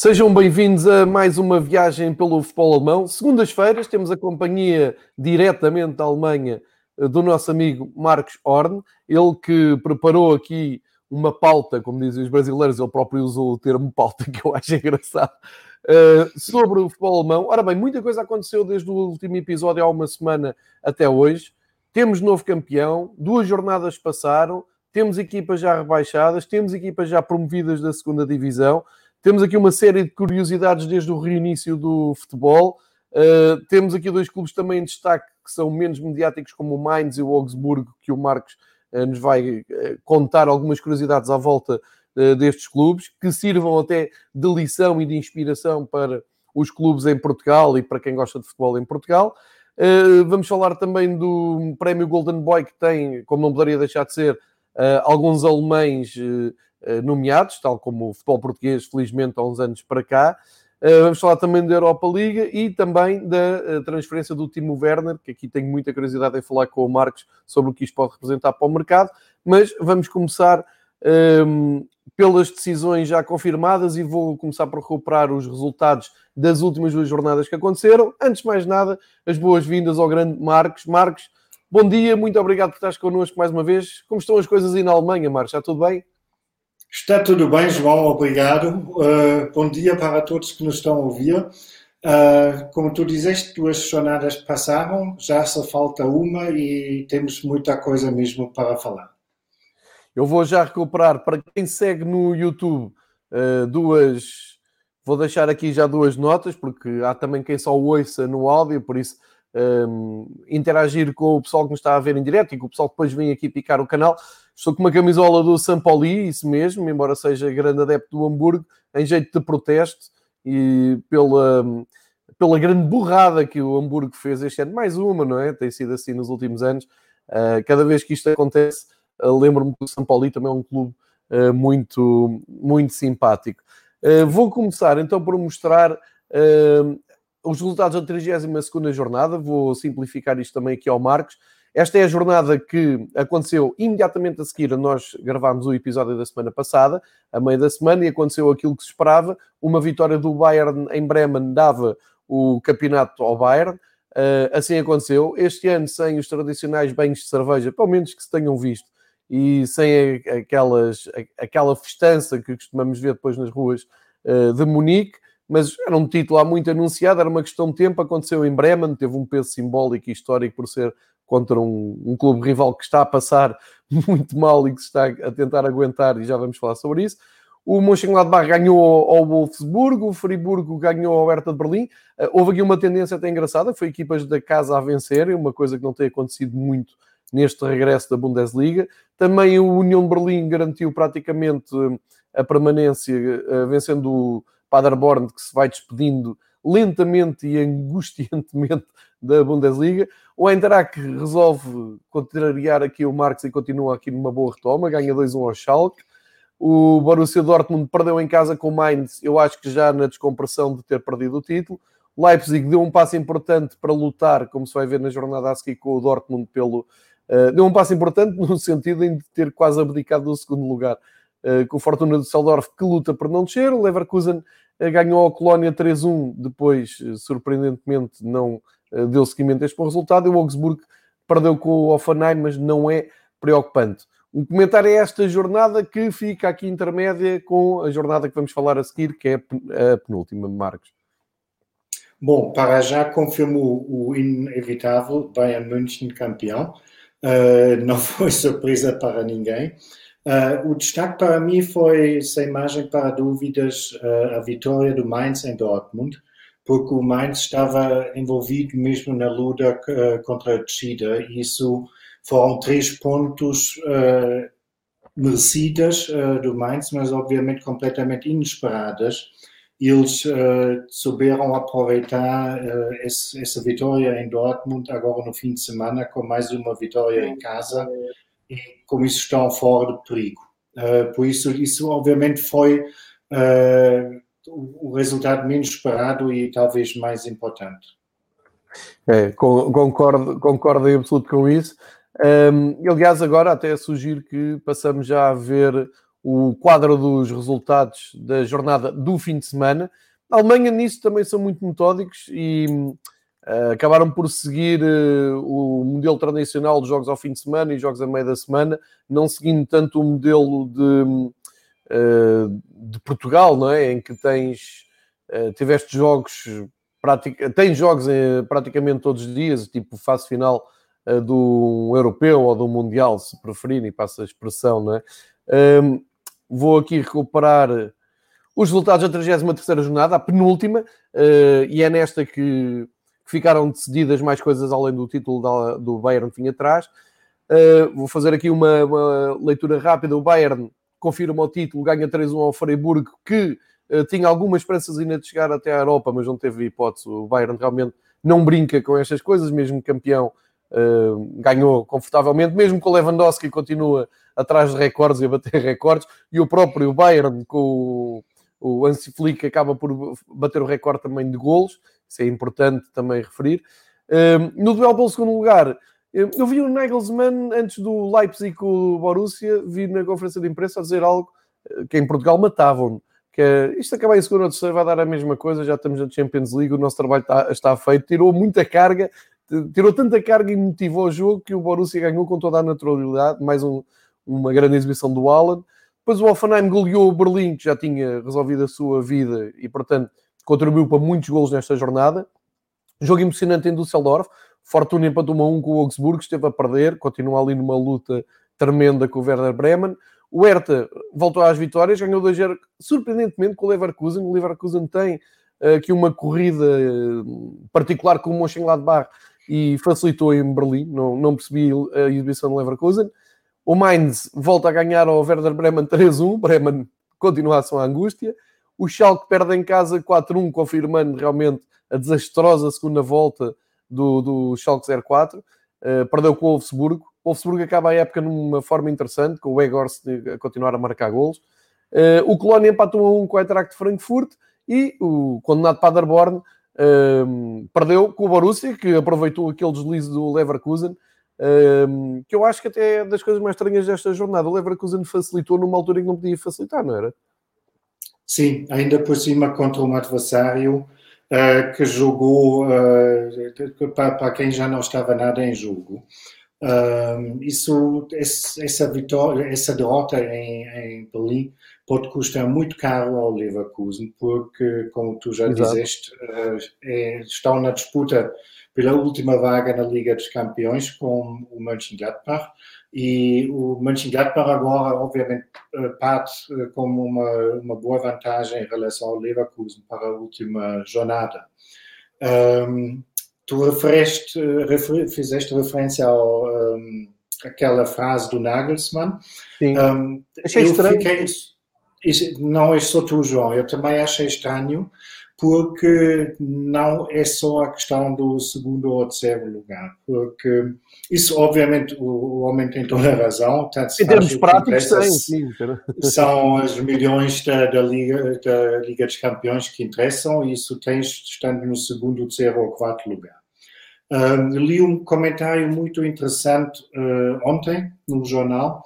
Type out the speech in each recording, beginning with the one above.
Sejam bem-vindos a mais uma viagem pelo futebol alemão. Segundas-feiras temos a companhia diretamente da Alemanha eh, do nosso amigo Marcos Horn, ele que preparou aqui uma pauta, como dizem os brasileiros, ele próprio usou o termo pauta, que eu acho engraçado, uh, sobre o futebol alemão. Ora bem, muita coisa aconteceu desde o último episódio há uma semana até hoje. Temos novo campeão, duas jornadas passaram, temos equipas já rebaixadas, temos equipas já promovidas da segunda divisão. Temos aqui uma série de curiosidades desde o reinício do futebol. Uh, temos aqui dois clubes também em destaque que são menos mediáticos, como o Mainz e o Augsburgo, que o Marcos uh, nos vai uh, contar algumas curiosidades à volta destes clubes, que sirvam até de lição e de inspiração para os clubes em Portugal e para quem gosta de futebol em Portugal. vamos falar também do prémio Golden Boy, que tem, como não poderia deixar de ser, alguns alemães nomeados, tal como o futebol português, felizmente, há uns anos para cá. Eh, vamos falar também da Europa Liga e também da eh, transferência do Timo Werner, que aqui tenho muita curiosidade em falar com o Marcos sobre o que isto pode representar para o mercado. Mas vamos começar um, ehm, pelas decisões já confirmadas e vou começar por recuperar os resultados das últimas duas jornadas que aconteceram. Antes de mais nada, as boas-vindas ao grande Marcos. Marcos, bom dia, muito obrigado por estares connosco mais uma vez. Como estão as coisas aí na Alemanha, Marcos? Está tudo bem? Está tudo bem, João, obrigado. Uh, bom dia para todos que nos estão a ouvir. Uh, como tu dizeste, duas jornadas passaram, já só falta uma e temos muita coisa mesmo para falar. Eu vou já recuperar, para quem segue no YouTube, uh, duas. Vou deixar aqui já duas notas, porque há também quem só ouça no áudio, por isso um, interagir com o pessoal que nos está a ver em direto e que o pessoal depois vem aqui picar o canal. Estou com uma camisola do São Paulo, isso mesmo, embora seja grande adepto do Hamburgo, em jeito de protesto e pela, pela grande burrada que o Hamburgo fez este ano. Mais uma, não é? Tem sido assim nos últimos anos. Uh, cada vez que isto acontece, uh, lembro-me que o São Paulo também é um clube uh, muito, muito simpático. vou começar então por mostrar os resultados da 32 jornada. Vou simplificar isto também aqui ao Marcos. Esta é a jornada que aconteceu imediatamente a seguir a nós gravarmos o episódio da semana passada, a meio da semana, e aconteceu aquilo que se esperava. Uma vitória do Bayern em Bremen dava o campeonato ao Bayern. Uh, assim aconteceu. Este ano, sem os tradicionais banhos de cerveja, pelo menos que se tenham visto, e sem aquelas, aquela festança que costumamos ver depois nas ruas uh, de Munique, mas era um título há muito anunciado, era uma questão de tempo, aconteceu em Bremen, teve um peso simbólico e histórico por ser contra um, um, clube rival que está a passar muito mal e que está a tentar aguentar, e já vamos falar sobre isso. O Mönchengladbach ganhou ao Wolfsburgo, o Friburgo ganhou ao Hertha de Berlim. Eh, houve aqui uma tendência até engraçada, foi equipas da casa a vencerem, uma coisa que não tem acontecido muito neste regresso da Bundesliga. Também o União Berlim garantiu praticamente a permanência, eh, vencendo o Paderborn, que se vai despedindo lentamente e angustiantemente da Bundesliga. O Eintracht resolve contrariar aqui o Marx e continua aqui numa boa retoma, ganha 2-1 ao Schalke. O Borussia Dortmund perdeu em casa com o Mainz, eu acho que já na descompressão de ter perdido o título. Leipzig deu um passo importante para lutar, como se vai ver na jornada a seguir com o Dortmund pelo... Uh, deu um passo importante no sentido de ter quase abdicado do segundo lugar uh, com o Fortuna Düsseldorf que luta por não descer. O Leverkusen uh, ganhou a Colónia 3-1, depois, surpreendentemente, não deu seguimento a este bom resultado e o Augsburgo perdeu com o Offenheim, mas não é preocupante. Um comentário é esta jornada que fica aqui intermédia com a jornada que vamos falar a seguir, que é a penúltima, Marcos. Bom, para já confirmou o inevitável Bayern München campeão. Uh, não foi surpresa para ninguém. Uh, o destaque para mim foi, sem margem para dúvidas, uh, a vitória do Mainz em Dortmund porque o Mainz estava envolvido mesmo na luta uh, contra a descida. Isso foram três pontos uh, uh, do Mainz, mas obviamente completamente inesperadas. Eles souberam aproveitar esse, essa vitória em Dortmund agora no fim de semana com mais uma vitória em casa e com isso estão fora de perigo. por isso, isso obviamente foi o resultado menos esperado e talvez mais importante. É, concordo, concordo em absoluto com isso. Um, aliás, agora até sugiro que passamos já a ver o quadro dos resultados da jornada do fim de semana. A Alemanha nisso também são muito metódicos e uh, acabaram por seguir uh, o modelo tradicional de jogos ao fim de semana e jogos a meio da semana, não seguindo tanto o modelo de, de Portugal, não é? Em que tens, tiveste jogos, pratica, tens jogos praticamente todos os dias, tipo fase final do europeu ou do mundial, se preferirem, passa a expressão, não é? Vou aqui recuperar os resultados da 33 jornada, a penúltima, e é nesta que, ficaram decididas mais coisas além do título do Bayern vinha atrás. Vou fazer aqui uma, uma, leitura rápida. O Bayern confirma o título, ganha 3-1 ao Freiburg, que uh, tinha algumas esperanças ainda de chegar até à Europa, mas não teve hipótese. O Bayern realmente não brinca com estas coisas, mesmo campeão. Uh, ganhou confortavelmente, mesmo com o Lewandowski continua atrás de recordes e a bater recordes, e o próprio Bayern com o Ansi Flick acaba por bater o recorde também de golos, isso é importante também referir. no duelo pelo segundo lugar, eu vi o Nagelsmann antes do Leipzig com o Borussia, vi na conferência de imprensa a dizer algo eh, que em Portugal matavam que é, isto acaba em segunda ou terceira, vai dar a mesma coisa, já estamos na Champions League, o nosso trabalho está, está feito, tirou muita carga, tirou tanta carga e motivou o jogo que o Borussia ganhou com toda a naturalidade, mais um, uma grande exibição do Alan. Depois o Offenheim goleou o Berlim, que já tinha resolvido a sua vida e, portanto, contribuiu para muitos golos nesta jornada. Jogo emocionante em Düsseldorf. Fortuna empatou 1 um com o Augsburgo, esteve a perder, continua ali numa luta tremenda com o Werder Bremen. O Hertha voltou às vitórias, ganhou 2-0, surpreendentemente, com o Leverkusen. O Leverkusen tem uh, aqui uma corrida uh, particular com o Mönchengladbach e facilitou em Berlim. Não, não percebi a exibição do Leverkusen. O Mainz volta a ganhar ao Werder Bremen 3-1. Bremen continuação à angústia. O Schalke perde em casa 4-1, confirmando realmente a desastrosa segunda volta do, do Schalke 04. Uh, eh, perdeu com o Wolfsburgo. O Wolfsburgo acaba a época numa forma interessante, com o Weghorst a continuar a marcar golos. Uh, o Colónia empatou a 1 com o Eintracht Frankfurt e o condenado Paderborn uh, perdeu com o Borussia, que aproveitou aquele deslize do Leverkusen um, que eu acho que até é das coisas mais estranhas desta jornada. O Leverkusen facilitou numa altura em que não podia facilitar, não era? Sim, ainda por cima contra um adversário uh, que jogou uh, para, para, quem já não estava nada em jogo. Uh, isso, essa vitória, essa derrota em, em, Berlim pode custar muito caro ao Leverkusen, porque, como tu já Exato. dizeste, é, estão na disputa pela última vaga na Liga dos Campeões com o Mönchengladbach e o Mönchengladbach agora obviamente eh, parte eh, com uma, uma boa vantagem em relação ao Leverkusen para a última jornada. Um, tu refereste, refer, fizeste referência ao um, aquela frase do Nagelsmann. Sim. Um, Achei estranho. Fiquei, não é só tu, João, eu também achei estranho porque não é só a questão do segundo ou terceiro lugar, porque isso, obviamente, o, homem tem toda a razão. Tanto em termos práticos, tem, sim. São os milhões da, da, Liga, da Liga dos Campeões que interessam, e isso tens estando no segundo, terceiro ou quarto lugar. Um, li um comentário muito interessante uh, ontem no jornal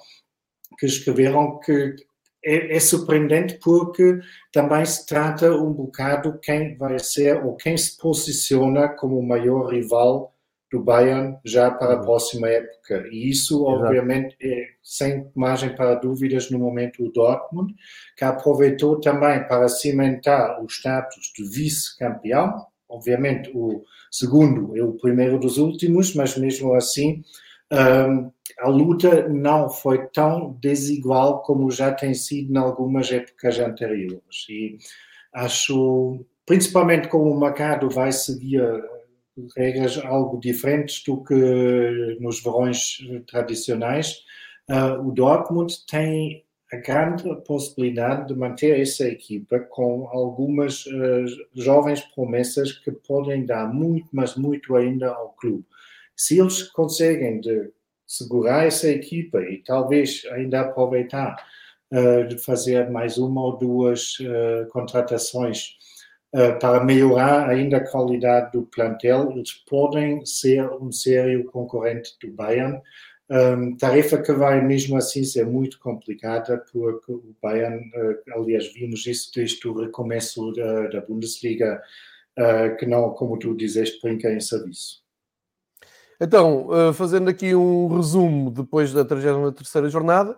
que escreveram que é, é, surpreendente porque também se trata um bocado quem vai ser ou quem se posiciona como o maior rival do Bayern já para a uhum. próxima época. E isso, Exato. obviamente, é sem margem para dúvidas no momento o Dortmund, que aproveitou também para cimentar o status de vice-campeão. Obviamente, o segundo é o primeiro dos últimos, mas mesmo assim a luta não foi tão desigual como já tem sido em algumas épocas anteriores. E acho, principalmente como o mercado vai seguir regras algo diferentes do que nos verões tradicionais, uh, o Dortmund tem a grande possibilidade de manter essa equipa com algumas uh, jovens promessas que podem dar muito, mas muito ainda ao clube. Se eles conseguem de segurar essa equipa e talvez ainda aproveitar uh, de fazer mais uma ou duas uh, contratações uh, para melhorar ainda a qualidade do plantel, eles podem ser um sério concorrente do Bayern. Um, tarefa que vai mesmo assim ser muito complicada, porque o Bayern, aliás, vimos isso desde o recomeço da, da Bundesliga, que não, como tu dizeste, brinca em serviço. Então, uh, fazendo aqui um resumo depois da 33 jornada,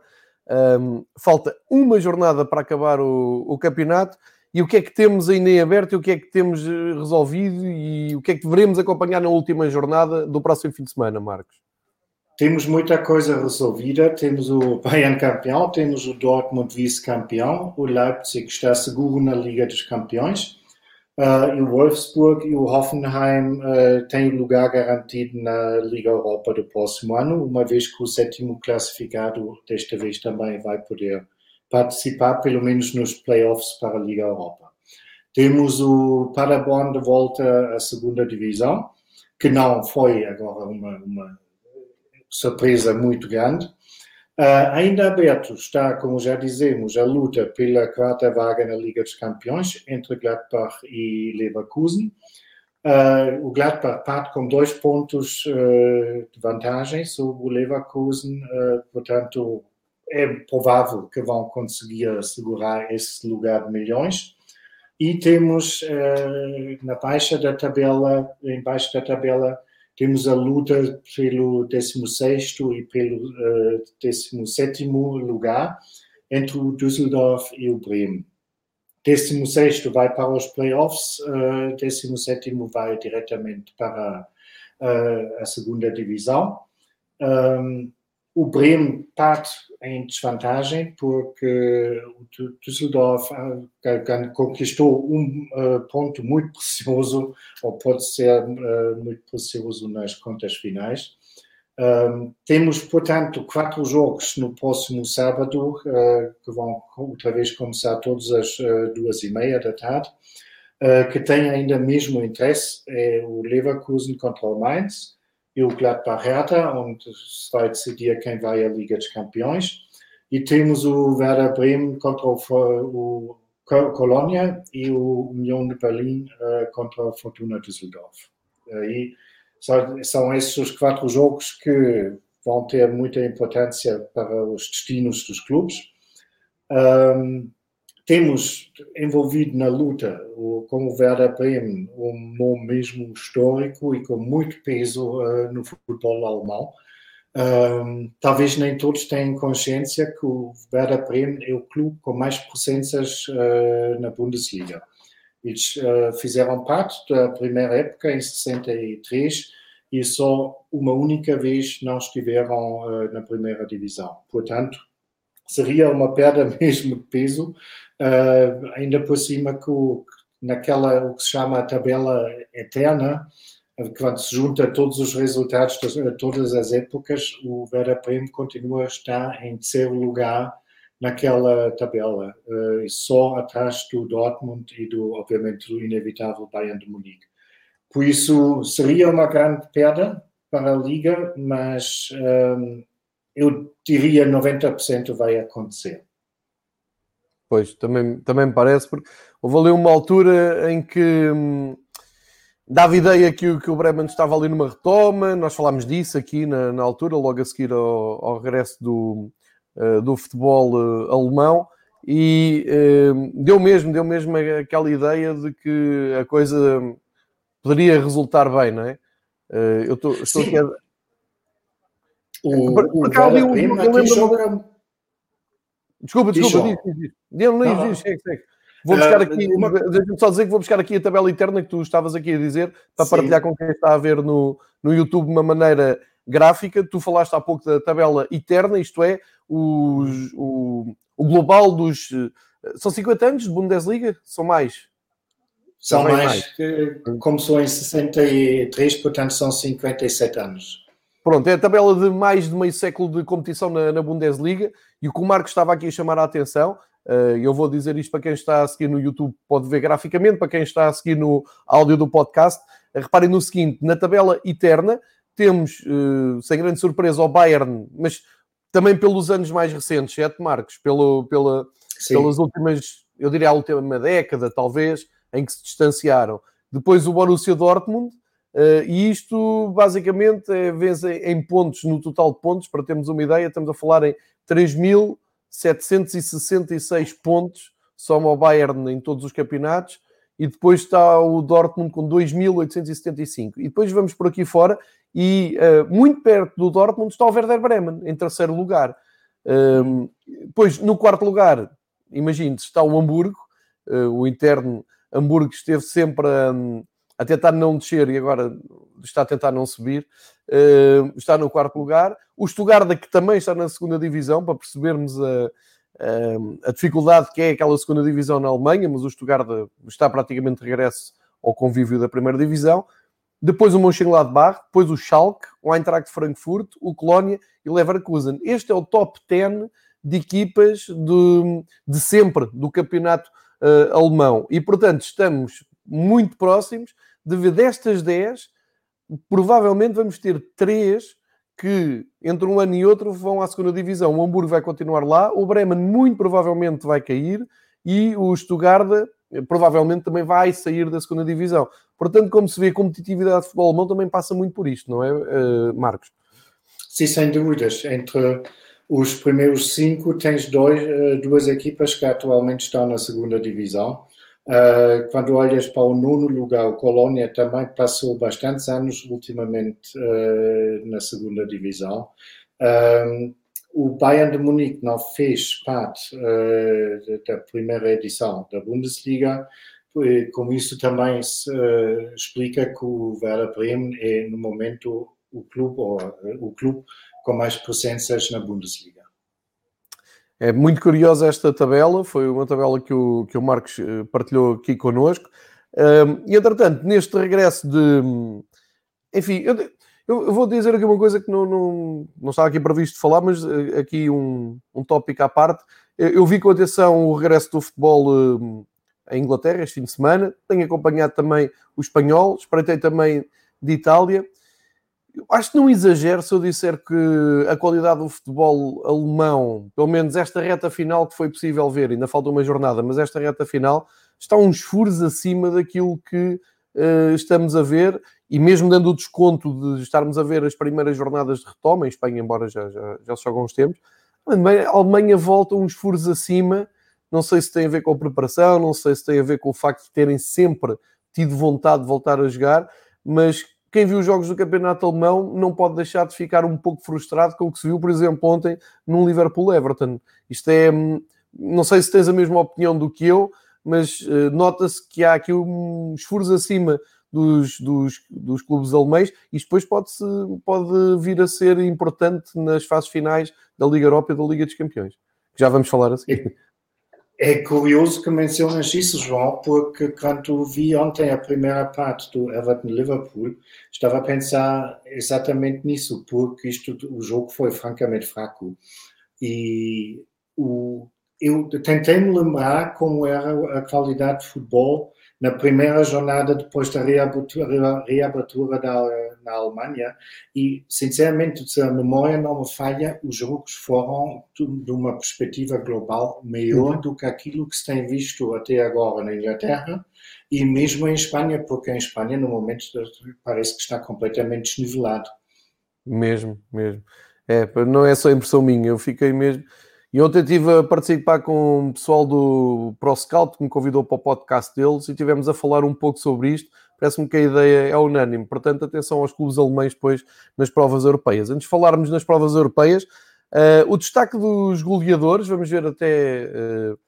um, falta uma jornada para acabar o, o, campeonato. E o que é que temos ainda em aberto e o que é que temos resolvido e o que é que devemos acompanhar na última jornada do próximo fim de semana, Marcos? Temos muita coisa resolvida. Temos o Bayern campeão, temos o Dortmund vice-campeão, o Leipzig está seguro na Liga dos Campeões. O Wolfsburg e o Hoffenheim uh, têm lugar garantido na Liga Europa do próximo ano, uma vez que o sétimo classificado desta vez também vai poder participar, pelo menos nos playoffs para a Liga Europa. Temos o Paderborn de volta à segunda divisão, que não foi agora uma, uma surpresa muito grande. Uh, ainda aberto está, como já dizemos, a luta pela quarta vaga na Liga dos Campeões entre Gladbach e Leverkusen. Uh, o Gladbach parte com dois pontos uh, de vantagem sobre o Leverkusen, portanto, é provável que vão conseguir assegurar esse lugar de milhões. E temos na baixa da tabela, embaixo da tabela, temos a luta pelo 16 e pelo uh, eh, 17 lugar entre o Düsseldorf e o Bremen. 16 vai para os playoffs, uh, eh, 17 vai diretamente para uh, a segunda divisão. Um, o Bremen parte em desvantagem porque o Düsseldorf ah, conquistou um ah, ponto muito precioso, ou pode ser ah, muito precioso nas contas finais. temos, portanto, quatro jogos no próximo sábado, que vão outra vez começar todas as duas e meia da tarde, que têm ainda mesmo interesse, é o Leverkusen contra o Mainz, e o Gladbach Hertha, onde vai decidir quem vai à Liga dos Campeões. E temos o Werder Bremen contra o, o Colônia e o União de Berlim uh, contra a Fortuna Düsseldorf. E são, esses os quatro jogos que vão ter muita importância para os destinos dos clubes. Um, temos envolvido na luta com o Werder Bremen um nome mesmo histórico e com muito peso uh, no futebol alemão. Um, talvez nem todos tenham consciência que o Werder Bremen é o clube com mais presenças uh, na Bundesliga. Eles uh, fizeram parte da primeira época, em 63, e só uma única vez não estiveram na primeira divisão. Portanto, seria uma perda mesmo de peso Uh, ainda por cima que o, naquela o que se chama a tabela eterna, quando se junta todos os resultados de todas as épocas, o Vera Bremen continua a estar em terceiro lugar naquela tabela, uh, só atrás do Dortmund e do, obviamente, do inevitável Bayern de Munique. Por isso, seria uma grande perda para a Liga, mas um, eu diria 90% vai acontecer. Pois, também, também me parece, porque houve ali uma altura em que hum, dava ideia que, que o Bremen estava ali numa retoma, nós falámos disso aqui na, na altura, logo a seguir ao, ao regresso do, uh, do futebol uh, alemão, e uh, deu mesmo, deu mesmo aquela ideia de que a coisa poderia resultar bem, não é? eu tô, estou Sim. aqui a... O, o, o, o joga Desculpa, desculpa, diz, diz, diz. Não, não, diz, segue, segue. Vou buscar aqui, uma... deixa-me só dizer que vou buscar aqui a tabela interna que tu estavas aqui a dizer, para Sim. partilhar com quem está a ver no, no YouTube de uma maneira gráfica. Tu falaste há pouco da tabela interna, isto é, os, o, o global dos. São 50 anos de Bundesliga? São mais? São mais. mais. Começou em 63, portanto são 57 anos. Pronto, é a tabela de mais de meio século de competição na, na Bundesliga e o que o Marco estava aqui a chamar a atenção, uh, eu vou dizer isto para quem está a seguir no YouTube, pode ver graficamente, para quem está a seguir no áudio do podcast, uh, reparem no seguinte, na tabela eterna temos, uh, sem grande surpresa, o Bayern, mas também pelos anos mais recentes, certo, Marcos? Pelo, pela, pelas últimas, eu diria a última década, talvez, em que se distanciaram. Depois o Borussia Dortmund, e isto basicamente é em pontos, no total de pontos, para termos uma ideia, estamos a falar em 3.766 pontos, soma o Bayern em todos os campeonatos, e depois está o Dortmund com 2.875. E depois vamos por aqui fora, e uh, muito perto do Dortmund está o Werder Bremen, em terceiro lugar. Um, depois, no quarto lugar, imagine-se, está o Hamburgo, uh, o interno Hamburgo esteve sempre a, a, tentar não descer e agora está a tentar não subir, uh, está no quarto lugar. O Stuttgart, que também está na segunda divisão, para percebermos a, a, a, dificuldade que é aquela segunda divisão na Alemanha, mas o Stuttgart está praticamente de regresso ao convívio da primeira divisão. Depois o Mönchengladbach, depois o Schalke, o Eintracht Frankfurt, o Colónia e o Leverkusen. Este é o top 10 de equipas de, de sempre do campeonato uh, alemão. E, portanto, estamos muito próximos destas 10, provavelmente vamos ter 3 que entre um ano e outro vão à segunda divisão. O Hamburgo vai continuar lá, o Bremen muito provavelmente vai cair e o Stuttgart eh, provavelmente também vai sair da segunda divisão. Portanto, como se vê, a competitividade de futebol alemão também passa muito por isto, não é, uh, Marcos? Sim, sem dúvidas. Entre os primeiros cinco, tens dois, uh, duas equipas que atualmente estão na segunda divisão. Uh, quando olhas para o nono lugar, o Colônia também passou bastantes anos ultimamente na segunda divisão. o Bayern de Munique não fez parte da primeira edição da Bundesliga, com isso também se uh, explica que o Werder Bremen é, no momento, o clube, ou, uh, o clube com mais presenças na Bundesliga. É muito curiosa esta tabela, foi uma tabela que o, que o Marcos eh, partilhou aqui connosco. E, entretanto, neste regresso de... Enfim, eu, eu, vou dizer aqui uma coisa que não, não, não estava aqui previsto falar, mas aqui um, um tópico à parte. Eu, vi com atenção o regresso do futebol em Inglaterra este fim de semana. Tenho acompanhado também o espanhol, espreitei também de Itália. Acho que não exagero se eu disser que a qualidade do futebol alemão, pelo menos esta reta final que foi possível ver, ainda falta uma jornada, mas esta reta final está uns furos acima daquilo que uh, estamos a ver, e mesmo dando o desconto de estarmos a ver as primeiras jornadas de retoma em Espanha, embora já, já, já se uns tempos, a Alemanha volta uns furos acima não sei se tem a ver com a preparação, não sei se tem a ver com o facto de terem sempre tido vontade de voltar a jogar, mas quem viu os jogos do campeonato alemão não pode deixar de ficar um pouco frustrado com o que se viu, por exemplo, ontem num Liverpool-Everton. Isto é, não sei se tens a mesma opinião do que eu, mas uh, nota-se que há aqui um esforço acima dos, dos, dos clubes alemães e depois pode, -se, pode vir a ser importante nas fases finais da Liga Europa e da Liga dos Campeões. Já vamos falar assim. É curioso que mencionas isso, João, porque quando vi ontem a primeira parte do Everton-Liverpool, estava a pensar exatamente nisso, porque isto, o jogo foi francamente fraco. E o, eu tentei me lembrar como era a qualidade de futebol na primeira jornada depois da reabertura, reabertura da, na Alemanha e, sinceramente, se a memória não me falha, os jogos foram, de uma perspectiva global, maior uhum. do que aquilo que se tem visto até agora na Inglaterra e mesmo em Espanha, porque em Espanha, no momento, parece que está completamente desnivelado. Mesmo, mesmo. É, não é só impressão minha, eu fiquei mesmo e ontem estive a participar com o pessoal do ProScout que me convidou para o podcast deles e tivemos a falar um pouco sobre isto. Parece-me que a ideia é unânime. Portanto, atenção aos clubes alemães depois nas provas europeias. Antes de falarmos nas provas europeias, uh, o destaque dos goleadores, vamos ver até, uh,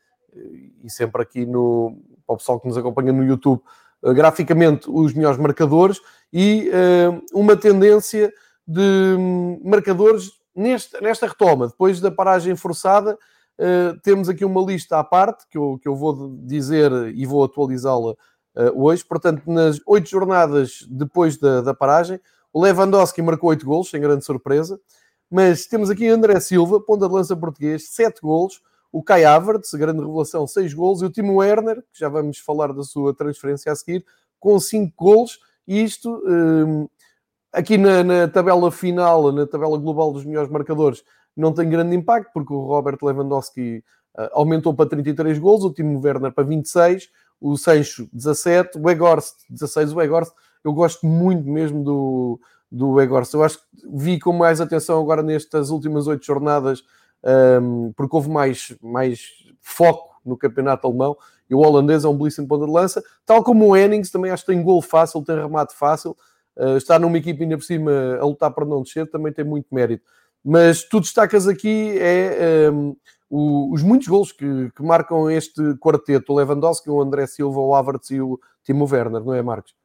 e sempre aqui no, para o pessoal que nos acompanha no YouTube, uh, graficamente os melhores marcadores e uma tendência de um, marcadores neste, nesta retoma, depois da paragem forçada, temos aqui uma lista à parte que eu, que eu vou dizer e vou atualizá-la hoje. Portanto, nas oito jornadas depois da, da paragem, o Lewandowski marcou oito golos, sem grande surpresa. Mas temos aqui André Silva, ponta de lança português, sete golos. O Kai Havertz, grande revelação, seis golos. E o Timo Werner, que já vamos falar da sua transferência a seguir, com cinco golos. E isto uh, Aqui na, na, tabela final, na tabela global dos melhores marcadores, não tem grande impacto, porque o Robert Lewandowski uh, aumentou para 33 gols, o Timo Werner para 26, o Sancho 17, o Egorst 16. O Egorst, eu gosto muito mesmo do, do Egorst. Eu acho que vi com mais atenção agora nestas últimas oito jornadas, um, porque houve mais, mais foco no campeonato alemão e o holandês é um belíssimo ponta de lança, tal como o Hennings, também acho que tem gol fácil, tem remate fácil, uh, está numa equipe ainda por cima a lutar para não descer, também tem muito mérito. Mas tu destacas aqui é um, o, os muitos gols que, que, marcam este quarteto, o Lewandowski, o André Silva, o Havertz e o Timo Werner, não é, Marcos?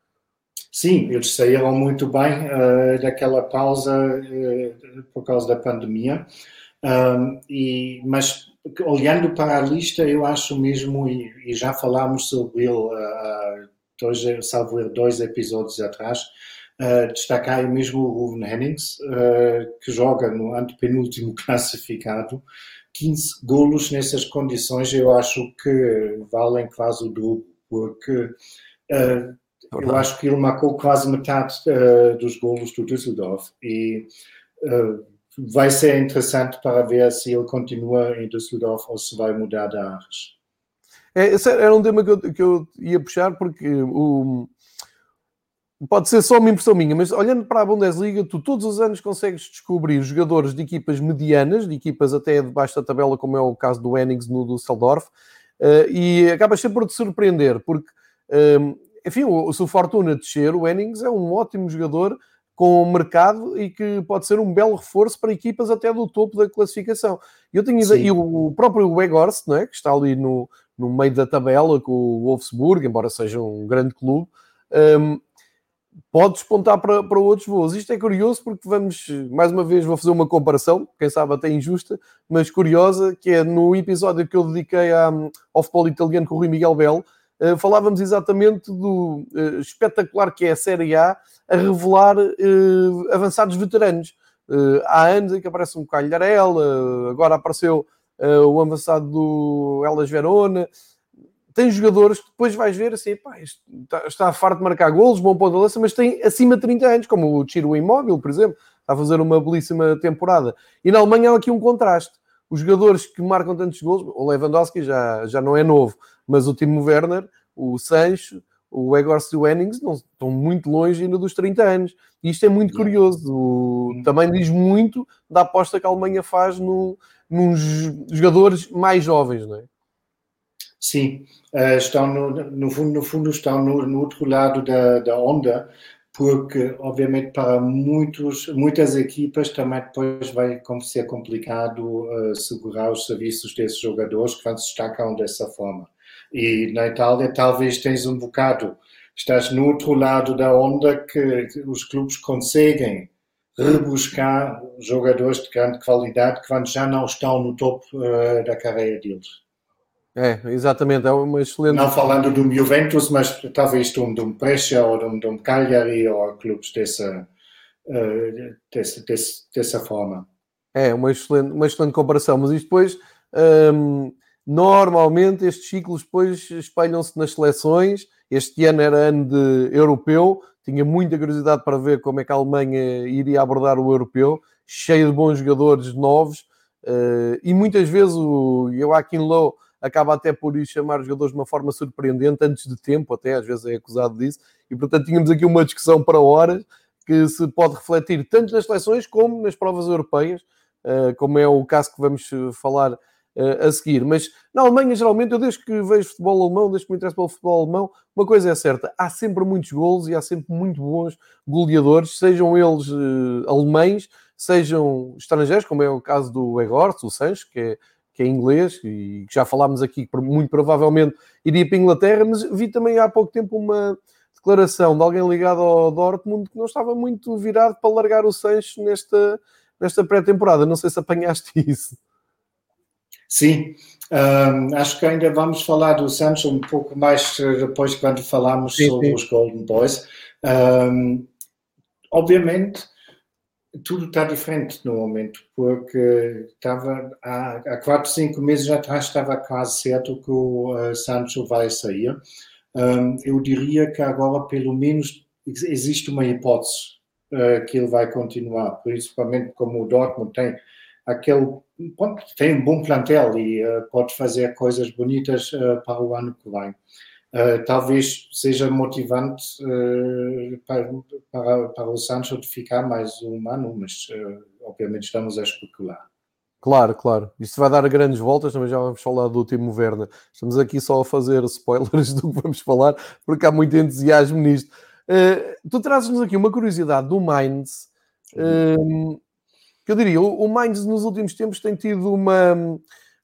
Sim, eles saíram muito bem uh, daquela pausa uh, por causa da pandemia, um, e, mas olhando para a lista, eu acho mesmo, e, e já falámos sobre ele uh, dois, salvo dois episódios atrás, uh, destacar mesmo o Ruven Hennings, uh, que joga no antepenúltimo classificado, 15 golos nessas condições, eu acho que valem quase o dobro, porque uh, eu acho que ele marcou quase metade uh, dos golos do Düsseldorf e uh, vai ser interessante para ver se ele continua em Düsseldorf ou se vai mudar de áreas. É, era um tema que eu, que eu ia puxar porque o, pode ser só uma impressão minha, mas olhando para a Bundesliga, tu todos os anos consegues descobrir jogadores de equipas medianas, de equipas até debaixo da tabela, como é o caso do Hennings no Düsseldorf, uh, e acabas sempre por te surpreender, porque, uh, enfim, se o Fortuna descer, o Hennings é um ótimo jogador com mercado e que pode ser um belo reforço para equipas até do topo da classificação. Eu tenho ideia, e o próprio Weghorst, não é? que está ali no, no meio da tabela com o Wolfsburg, embora seja um grande clube, um, pode despontar para, para outros voos. Isto é curioso porque vamos, mais uma vez, vou fazer uma comparação, quem sabe até injusta, mas curiosa, que é no episódio que eu dediquei à, ao futebol italiano com o Rui Miguel Belo, uh, falávamos exatamente do uh, espetacular que é a Série A a revelar uh, avançados veteranos. há anos em que aparece um Calharela, agora apareceu o avançado do Elas Verona, tem jogadores que depois vais ver assim, pá, está, está farto de marcar golos, bom ponto de lança, mas tem acima de 30 anos, como o Tiro Imóvel, por exemplo, está a fazer uma belíssima temporada. E na Alemanha há aqui um contraste. Os jogadores que marcam tantos golos, o Lewandowski já, já não é novo, mas o Timo Werner, o Sancho, o Egorst e o Hennings não, estão muito longe ainda dos 30 anos. E isto é muito curioso. O, também diz muito da aposta que a Alemanha faz no, nos jogadores mais jovens, não é? Sim, uh, estão no, no, fundo, no fundo estão no, no outro lado da, da, onda, porque obviamente para muitos, muitas equipas também depois vai ser complicado uh, segurar os serviços desses jogadores que se destacam dessa forma. E na Itália talvez tens um bocado, estás no outro lado da onda que os clubes conseguem rebuscar jogadores de grande qualidade que já não estão no topo uh, da carreira deles. É, exatamente, é uma excelente. Não falando de um Juventus, mas talvez de um, de um Brescia ou de um, de um Cagliari ou clubes dessa, uh, dessa, dessa, dessa, forma. É, uma excelente, uma excelente comparação, mas isto depois, um, normalmente, estes ciclos depois espelham-se nas seleções. Este ano era ano de europeu, tinha muita curiosidade para ver como é que a Alemanha iria abordar o europeu, cheio de bons jogadores novos, uh, e muitas vezes o Joaquim Lowe acaba até por chamar os jogadores de uma forma surpreendente, antes de tempo, até às vezes é acusado disso, e portanto tínhamos aqui uma discussão para horas que se pode refletir tanto nas seleções como nas provas europeias, eh, como é o caso que vamos eh, falar eh, a seguir. Mas na Alemanha, geralmente, eu desde que vejo futebol alemão, desde que me interesso pelo futebol alemão, uma coisa é certa: há sempre muitos golos e há sempre muito bons goleadores, sejam eles alemães, sejam estrangeiros, como é o caso do Egorst, o Sancho, que é que é inglês e que já falámos aqui, muito provavelmente iria para a Inglaterra, mas vi também há pouco tempo uma declaração de alguém ligado ao Dortmund que não estava muito virado para largar o Sancho nesta, nesta pré-temporada. Não sei se apanhaste isso. Sim, um, acho que ainda vamos falar do Sancho um pouco mais depois quando falamos sim, sobre os Golden Boys. Um, obviamente, tudo está diferente no momento, porque estava há, há quatro, cinco meses atrás estava quase certo que o uh, Sancho vai sair. Um, eu diria que agora, pelo menos, existe uma hipótese uh, que ele vai continuar, principalmente como o Dortmund tem aquele tem um bom plantel e uh, pode fazer coisas bonitas para o ano que vem. Uh, talvez seja motivante uh, para, para, para, o Sancho de ficar mais um ano, mas uh, obviamente estamos a especular. Claro, claro. Isto vai dar grandes voltas, também já vamos falar do último Werner. Estamos aqui só a fazer spoilers do que vamos falar, porque há muito entusiasmo nisto. tu trazes-nos aqui uma curiosidade do Mainz, que eu diria, o, o Mainz nos últimos tempos tem tido uma,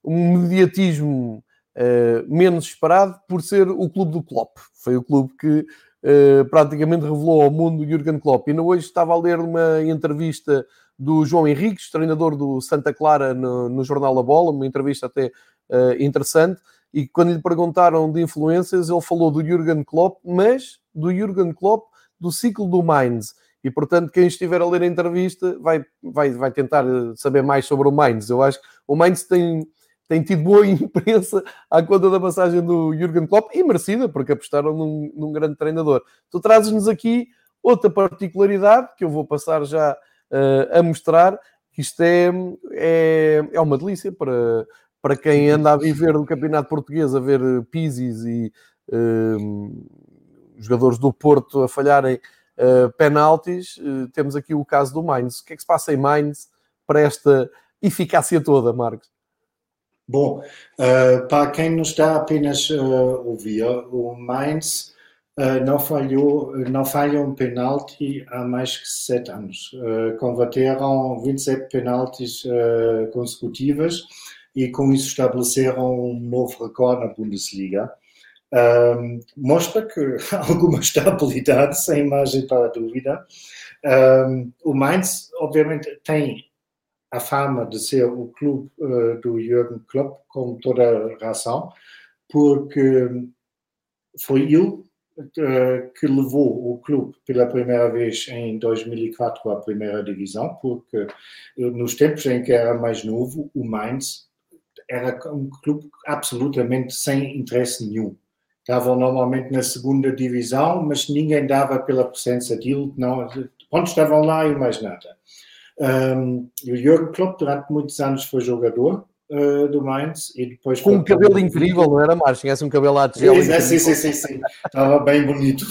um mediatismo uh, menos esperado por ser o clube do Klopp. Foi o clube que uh, praticamente revelou ao mundo Jurgen Klopp. E ainda hoje estava a ler uma entrevista do João Henriques, treinador do Santa Clara, no, no jornal A Bola, uma entrevista até uh, interessante, e quando lhe perguntaram de influências, ele falou do Jurgen Klopp, mas do Jurgen Klopp do ciclo do Mainz. E, portanto, quem estiver a ler a entrevista vai, vai, vai tentar saber mais sobre o Mainz. Eu acho que o Mainz tem tem tido boa imprensa à conta da passagem do Jurgen Klopp e merecida, porque apostaram num, num grande treinador. Tu trazes-nos aqui outra particularidade que eu vou passar já uh, a mostrar, que isto é, é, é uma delícia para, para quem anda a viver no Campeonato Português, a ver Pisis e uh, jogadores do Porto a falharem uh, penaltis. Temos aqui o caso do Mainz. O que é que se passa em Mainz para esta eficácia toda, Marcos? Bom, uh, para quem nos está apenas uh, ouvir, o Mainz uh, não falhou, não falha um penalti há mais que sete anos. converteram 27 penaltis consecutivas e com isso estabeleceram um novo recorde na Bundesliga. mostra que alguma estabilidade, sem margem para dúvida. o Mainz, obviamente, tem a fama de ser o clube uh, do Jürgen Klopp, com toda a razão, porque foi ele uh, que levou o clube pela primeira vez em 2004 à primeira divisão, porque uh, nos tempos em que era mais novo, o Mainz era um clube absolutamente sem interesse nenhum. Estavam normalmente na segunda divisão, mas ninguém dava pela presença dele, não, onde estavam lá e mais nada. Um, o Jürgen Klopp, durante muitos anos, foi jogador uh, do Mainz e depois. Com um cabelo para... incrível, não era, Marcos? Tinha um cabelo à tigela. É, sim, sim, sim, sim. Estava bem bonito.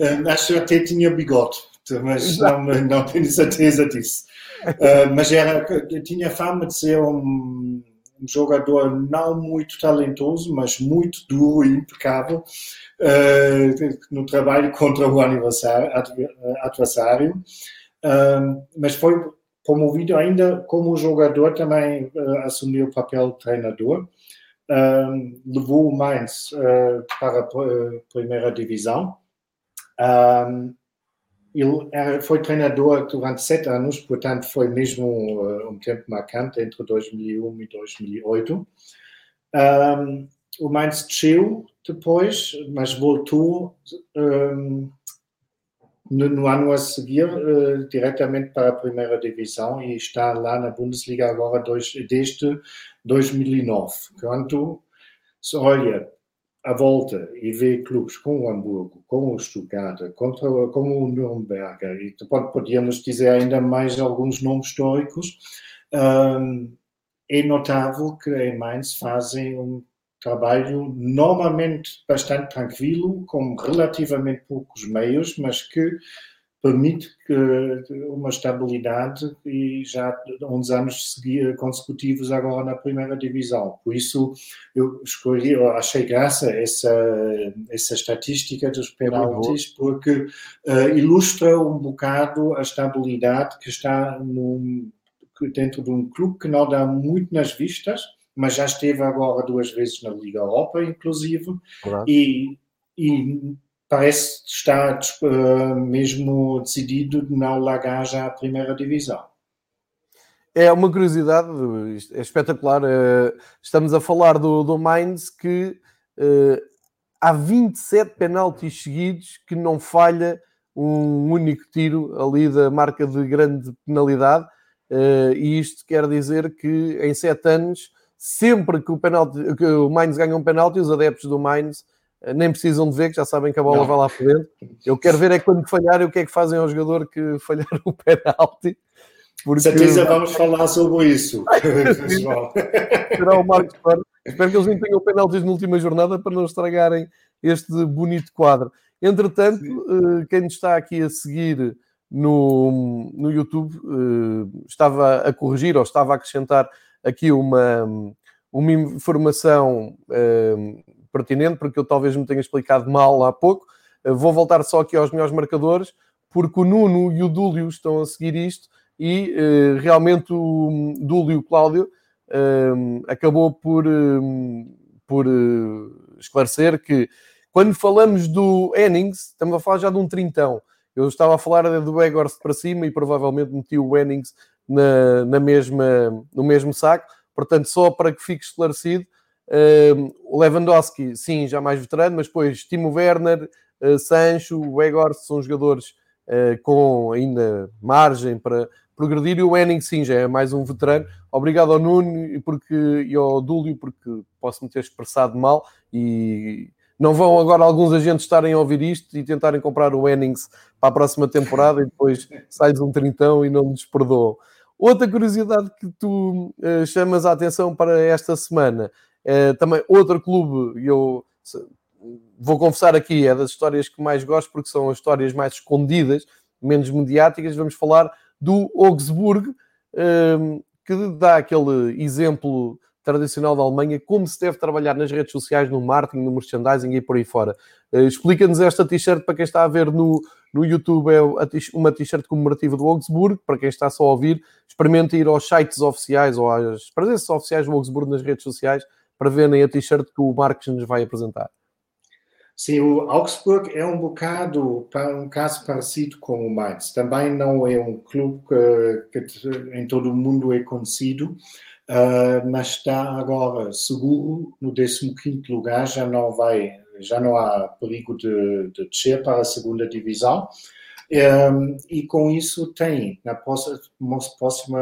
um, acho que até tinha bigode, mas não, não tenho certeza disso. Uh, mas era, tinha fama de ser um, um jogador não muito talentoso, mas muito duro e impecável uh, no trabalho contra o adversário mas foi promovido ainda como jogador, também uh, assumiu o papel de treinador. levou o Mainz uh, para a primeira divisão. ele foi treinador durante sete anos, portanto foi mesmo um tempo marcante entre 2001 e 2008. Um, o Mainz desceu depois, mas voltou um, no, no ano a seguir uh, diretamente para a primeira divisão e está lá na Bundesliga agora dois, desde 2009. Quando se olha a volta e vê clubes como o Hamburgo, como o Stuttgart, contra, como o Nürnberg, e podíamos dizer ainda mais alguns nomes históricos, um, é notável que em Mainz fazem um trabalho normalmente bastante tranquilo, com relativamente poucos meios, mas que permite que uma estabilidade e já há uns anos consecutivos agora na primeira divisão. Por isso eu escolhi, eu achei graça essa essa estatística dos é penaltis porque uh, ilustra um bocado a estabilidade que está num, dentro de um clube que não dá muito nas vistas, mas já esteve agora duas vezes na Liga Europa, inclusive, e, e, parece estar uh, mesmo decidido de não largar já a primeira divisão. É uma curiosidade, é espetacular. Eh, estamos a falar do, do Mainz que uh, há 27 penaltis seguidos que não falha um único tiro ali da marca de grande penalidade. Uh, e isto quer dizer que em 7 anos sempre que o, penalti, que o Mainz ganha um penalti, os adeptos do Mainz eh, nem precisam de ver, que já sabem que a bola não. vai lá para dentro. Eu quero ver é quando falharem o que é que fazem ao jogador que falharam o penalti. Porque... Certeza vamos falar sobre isso. Será o Marcos Espero que eles não tenham penaltis na última jornada para não estragarem este bonito quadro. Entretanto, uh, quem está aqui a seguir no, no YouTube uh, estava a corrigir ou estava a acrescentar aqui uma, uma informação uh, pertinente, porque eu talvez me tenha explicado mal há pouco. vou voltar só aqui aos melhores marcadores, porque o Nuno e o Dúlio estão a seguir isto e realmente o Dúlio e o Cláudio acabou por, por esclarecer que quando falamos do Ennings, estamos a falar já de um trintão. Eu estava a falar do Egorst para cima e provavelmente meti o Ennings na, na mesma, no mesmo saco. Portanto, só para que fique esclarecido, o Lewandowski, sim, já mais veterano, mas depois Timo Werner, uh, Sancho, o Egorst são jogadores uh, com ainda margem para progredir e o Henning, sim, já é mais um veterano. Obrigado ao Nuno porque, e ao Dúlio, porque posso-me ter expressado mal e não vão agora alguns agentes estarem a ouvir isto e tentarem comprar o Ennings para a próxima temporada e depois sais um trintão e não nos perdoam. Outra curiosidade que tu uh, chamas a atenção para esta semana, uh, também outro clube, eu vou confessar aqui, é das histórias que mais gosto porque são as histórias mais escondidas, menos mediáticas. Vamos falar do Augsburg, uh, que dá aquele exemplo tradicional da Alemanha, como se deve trabalhar nas redes sociais, no marketing, no merchandising e por aí fora. Explica-nos esta t-shirt para quem está a ver no, no YouTube, é uma t-shirt comemorativa do Augsburg. Para quem está só a ouvir, experimente ir aos sites oficiais ou às presenças oficiais do Augsburg nas redes sociais para verem a t-shirt que o Marcos nos vai apresentar. Sim, o Augsburg é um bocado um caso parecido com o Mainz. Também não é um clube que, que em todo o mundo é conhecido, uh, mas está agora seguro no 15 lugar, já não vai, já não há perigo de, de descer para a segunda divisão. Um, e com isso tem, na próxima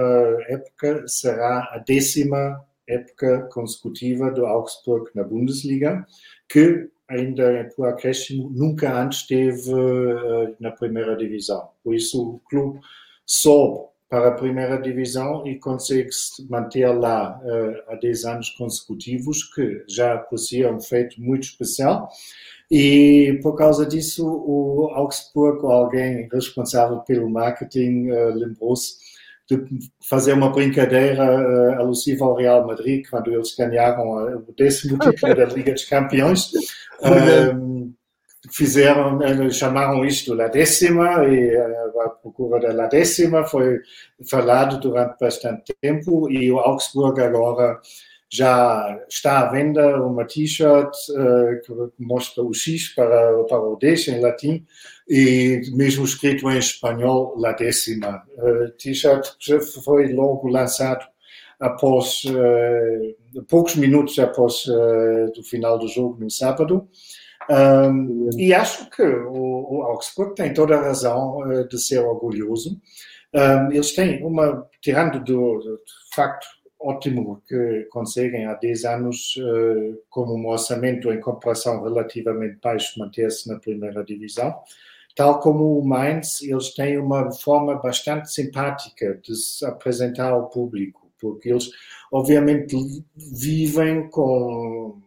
época, será a décima época consecutiva do Augsburg na Bundesliga, que ainda por acréscimo nunca antes teve uh, na primeira divisão. Por isso o clube sobe para a primeira divisão e consegue se manter lá uh, há 10 anos consecutivos, que já por si é um feito muito especial. E por causa disso, o Augsburg, ou alguém responsável pelo marketing, uh, lembrou-se de fazer uma brincadeira uh, alusiva ao Real Madrid, quando eles ganharam o décimo título da Liga dos Campeões. Um, fizeram, eh, chamaram isto La Décima e eh, a procura da La Décima foi falado durante bastante tempo e o Augsburg agora já está à venda uma t-shirt uh, que mostra o X para, para o 10 em latim e mesmo escrito em espanhol La Décima. Uh, t-shirt foi logo lançado após uh, poucos minutos após o final do jogo no sábado um, e acho que o, o, Augsburg tem toda a razão uh, de ser orgulhoso. Um, eles têm uma, tirando do, do, facto ótimo que conseguem há 10 anos, uh, como um orçamento em comparação relativamente baixo, manter-se na primeira divisão. Tal como o Mainz, eles têm uma forma bastante simpática de se apresentar ao público, porque eles, obviamente, vivem com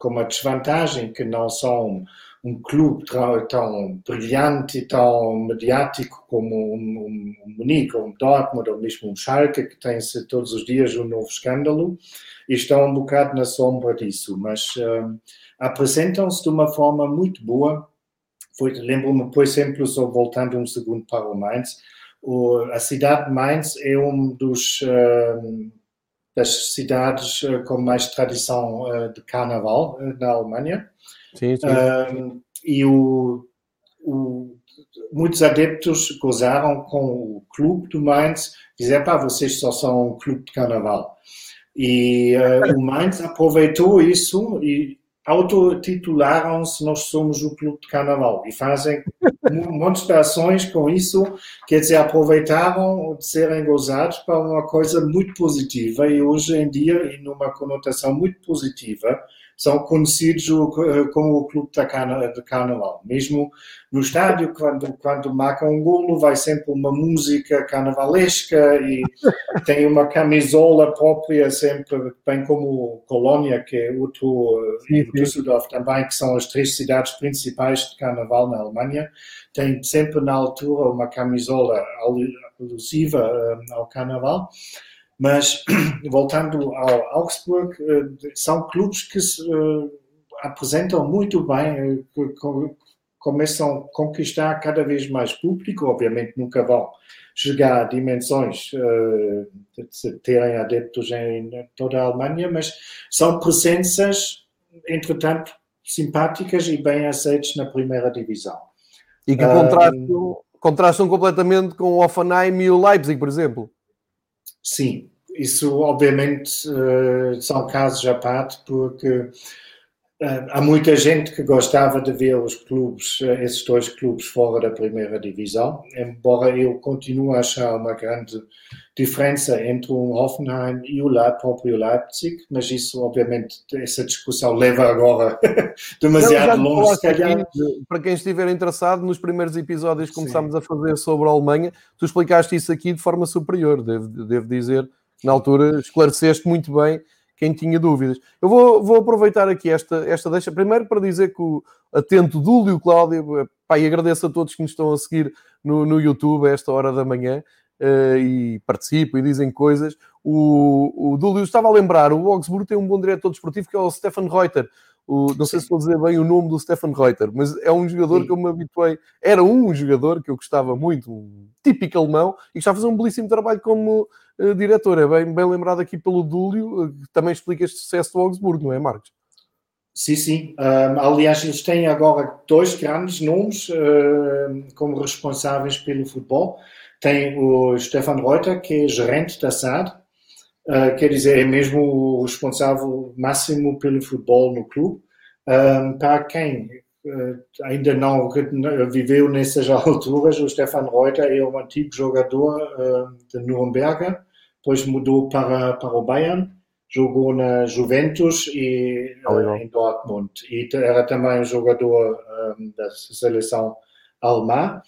com a desvantagem que não são um clube tão brilhante e tão mediático como um, um Munique ou um Dortmund ou mesmo um Schalke, que tem-se todos os dias um novo escândalo, e estão um bocado na sombra disso, mas uh, apresentam-se de uma forma muito boa. Lembro-me, por exemplo, só voltando um segundo para o Mainz, o, a cidade de Mainz é um dos... Uh, das cidades uh, com mais tradição uh, de carnaval uh, na Alemanha. Sim, sim. e o, o, muitos adeptos gozaram com o clube do Mainz, dizer, pá, vocês só são um clube de carnaval. E o Mainz aproveitou isso e autotitularam-se Nós Somos o Clube de Carnaval e fazem um monte de ações com isso, quer dizer, aproveitaram de serem gozados para uma coisa muito positiva e hoje em dia, em uma conotação muito positiva, são conhecidos como o clube de carnaval. Mesmo no estádio, quando, quando marca um golo, vai sempre uma música carnavalesca e tem uma camisola própria sempre, bem como Colônia, que é outro, e Düsseldorf também, que são as três cidades principais de carnaval na Alemanha, tem sempre na altura uma camisola alusiva eh, ao carnaval. Mas, voltando ao Augsburg, eh, são clubes que se eh, apresentam muito bem, começam a conquistar cada vez mais público, obviamente nunca vão chegar a dimensões de terem adeptos em toda a Alemanha, mas são presenças, entretanto, simpáticas e bem aceitas na primeira divisão. E que contrastam, contrastam completamente com o Offenheim e o Leipzig, por exemplo. Sim, isso obviamente uh, são casos à parte, porque uh, há muita gente que gostava de ver os clubes, uh, esses dois clubes fora da primeira divisão, embora eu continue a achar uma grande diferença entre o Hoffenheim e o próprio Leipzig, mas isso obviamente, essa discussão leva agora demasiado longe, se calhar. para quem estiver interessado, nos primeiros episódios que começámos Sim. a fazer sobre a Alemanha, tu explicaste isso aqui de forma superior, devo, devo dizer na altura esclareceste muito bem quem tinha dúvidas. Eu vou, vou aproveitar aqui esta, esta deixa, primeiro para dizer que o atento Dúlio Cláudio, pá, e agradeço a todos que nos estão a seguir no, no YouTube a esta hora da manhã uh, e participam e dizem coisas. O, o Dúlio estava a lembrar, o Augsburgo tem um bom diretor desportivo que é o Stefan Reuter. O, não sei se estou a dizer bem o nome do Stefan Reuter, mas é um jogador Sim. que eu me habituei. Era um jogador que eu gostava muito, um típico alemão, e que está a fazer um belíssimo trabalho como uh, diretor. É bem, bem lembrado aqui pelo Dúlio, uh, que também explica este sucesso do Augsburgo, não é, Marcos? Sim, sim. Um, aliás, eles têm agora dois grandes nomes uh, como responsáveis pelo futebol. Tem o Stefan Reuter, que é gerente da SAD, Uh, quer dizer, é mesmo o responsável máximo pelo futebol no clube. Um, para quem uh, ainda não viveu nessas alturas, o Stefan Reuter é um antigo jogador uh, de Nuremberg, depois mudou para, para o Bayern, jogou na Juventus e em Dortmund. E era também um jogador um, da seleção alemã.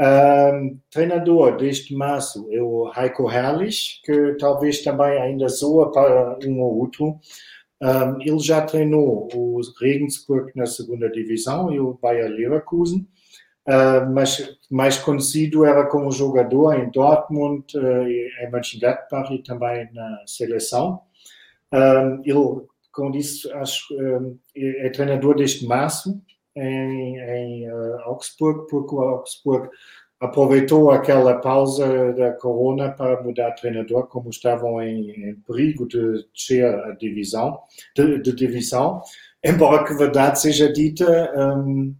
Um, treinador deste março é o Heiko Herrlich, que talvez também ainda soa para um ou outro. Um, ele já treinou o Regensburg na segunda divisão e o Bayer Leverkusen, uh, mas mais conhecido era como jogador em Dortmund, uh, em Mönchengladbach e também na seleção. Um, ele, como disse, acho, é treinador deste março em, em uh, Augsburg, porque o Augsburg aproveitou aquela pausa da corona para mudar treinador, como estavam em, em perigo de descer a divisão, de, de, divisão. Embora que verdade seja dita, um,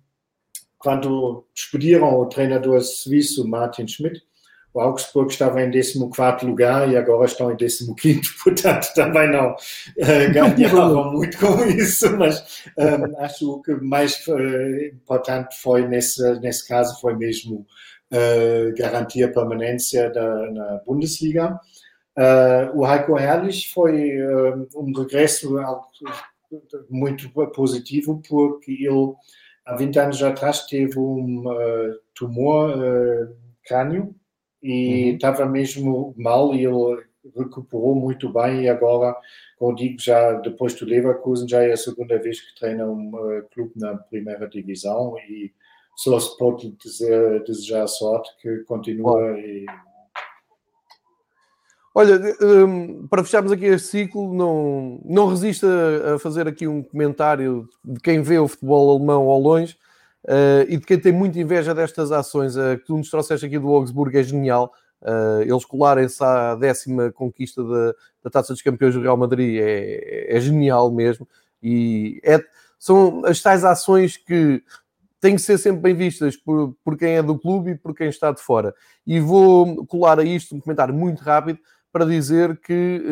quando despediram o treinador suíço Martin Schmidt, o Augsburg estava em 14 lugar e agora estão em 15, portanto também não uh, ganhavam muito com isso, mas um, acho que o mais uh, importante foi, nesse, nesse caso, foi mesmo uh, garantir a permanência da, na Bundesliga. Uh, o Heiko Herrlich foi um regresso muito positivo porque ele, há 20 anos atrás, teve um tumor crânio e uhum. estava mesmo mal e ele recuperou muito bem. E agora, como digo, já depois do Leverkusen já é a segunda vez que treina um uh, clube na primeira divisão. E só se pode dizer, desejar sorte que continua e... Olha, um, para fecharmos aqui este ciclo, não, não resista a fazer aqui um comentário de quem vê o futebol alemão ao longe Uh, e de quem tem muita inveja destas ações uh, que tu nos trouxeste aqui do Augsburgo é genial. Uh, eles colarem-se à décima conquista da, da, Taça dos Campeões do Real Madrid é, é genial mesmo. E é, são as tais ações que têm que ser sempre bem vistas por, por quem é do clube e por quem está de fora. E vou colar a isto um comentário muito rápido para dizer que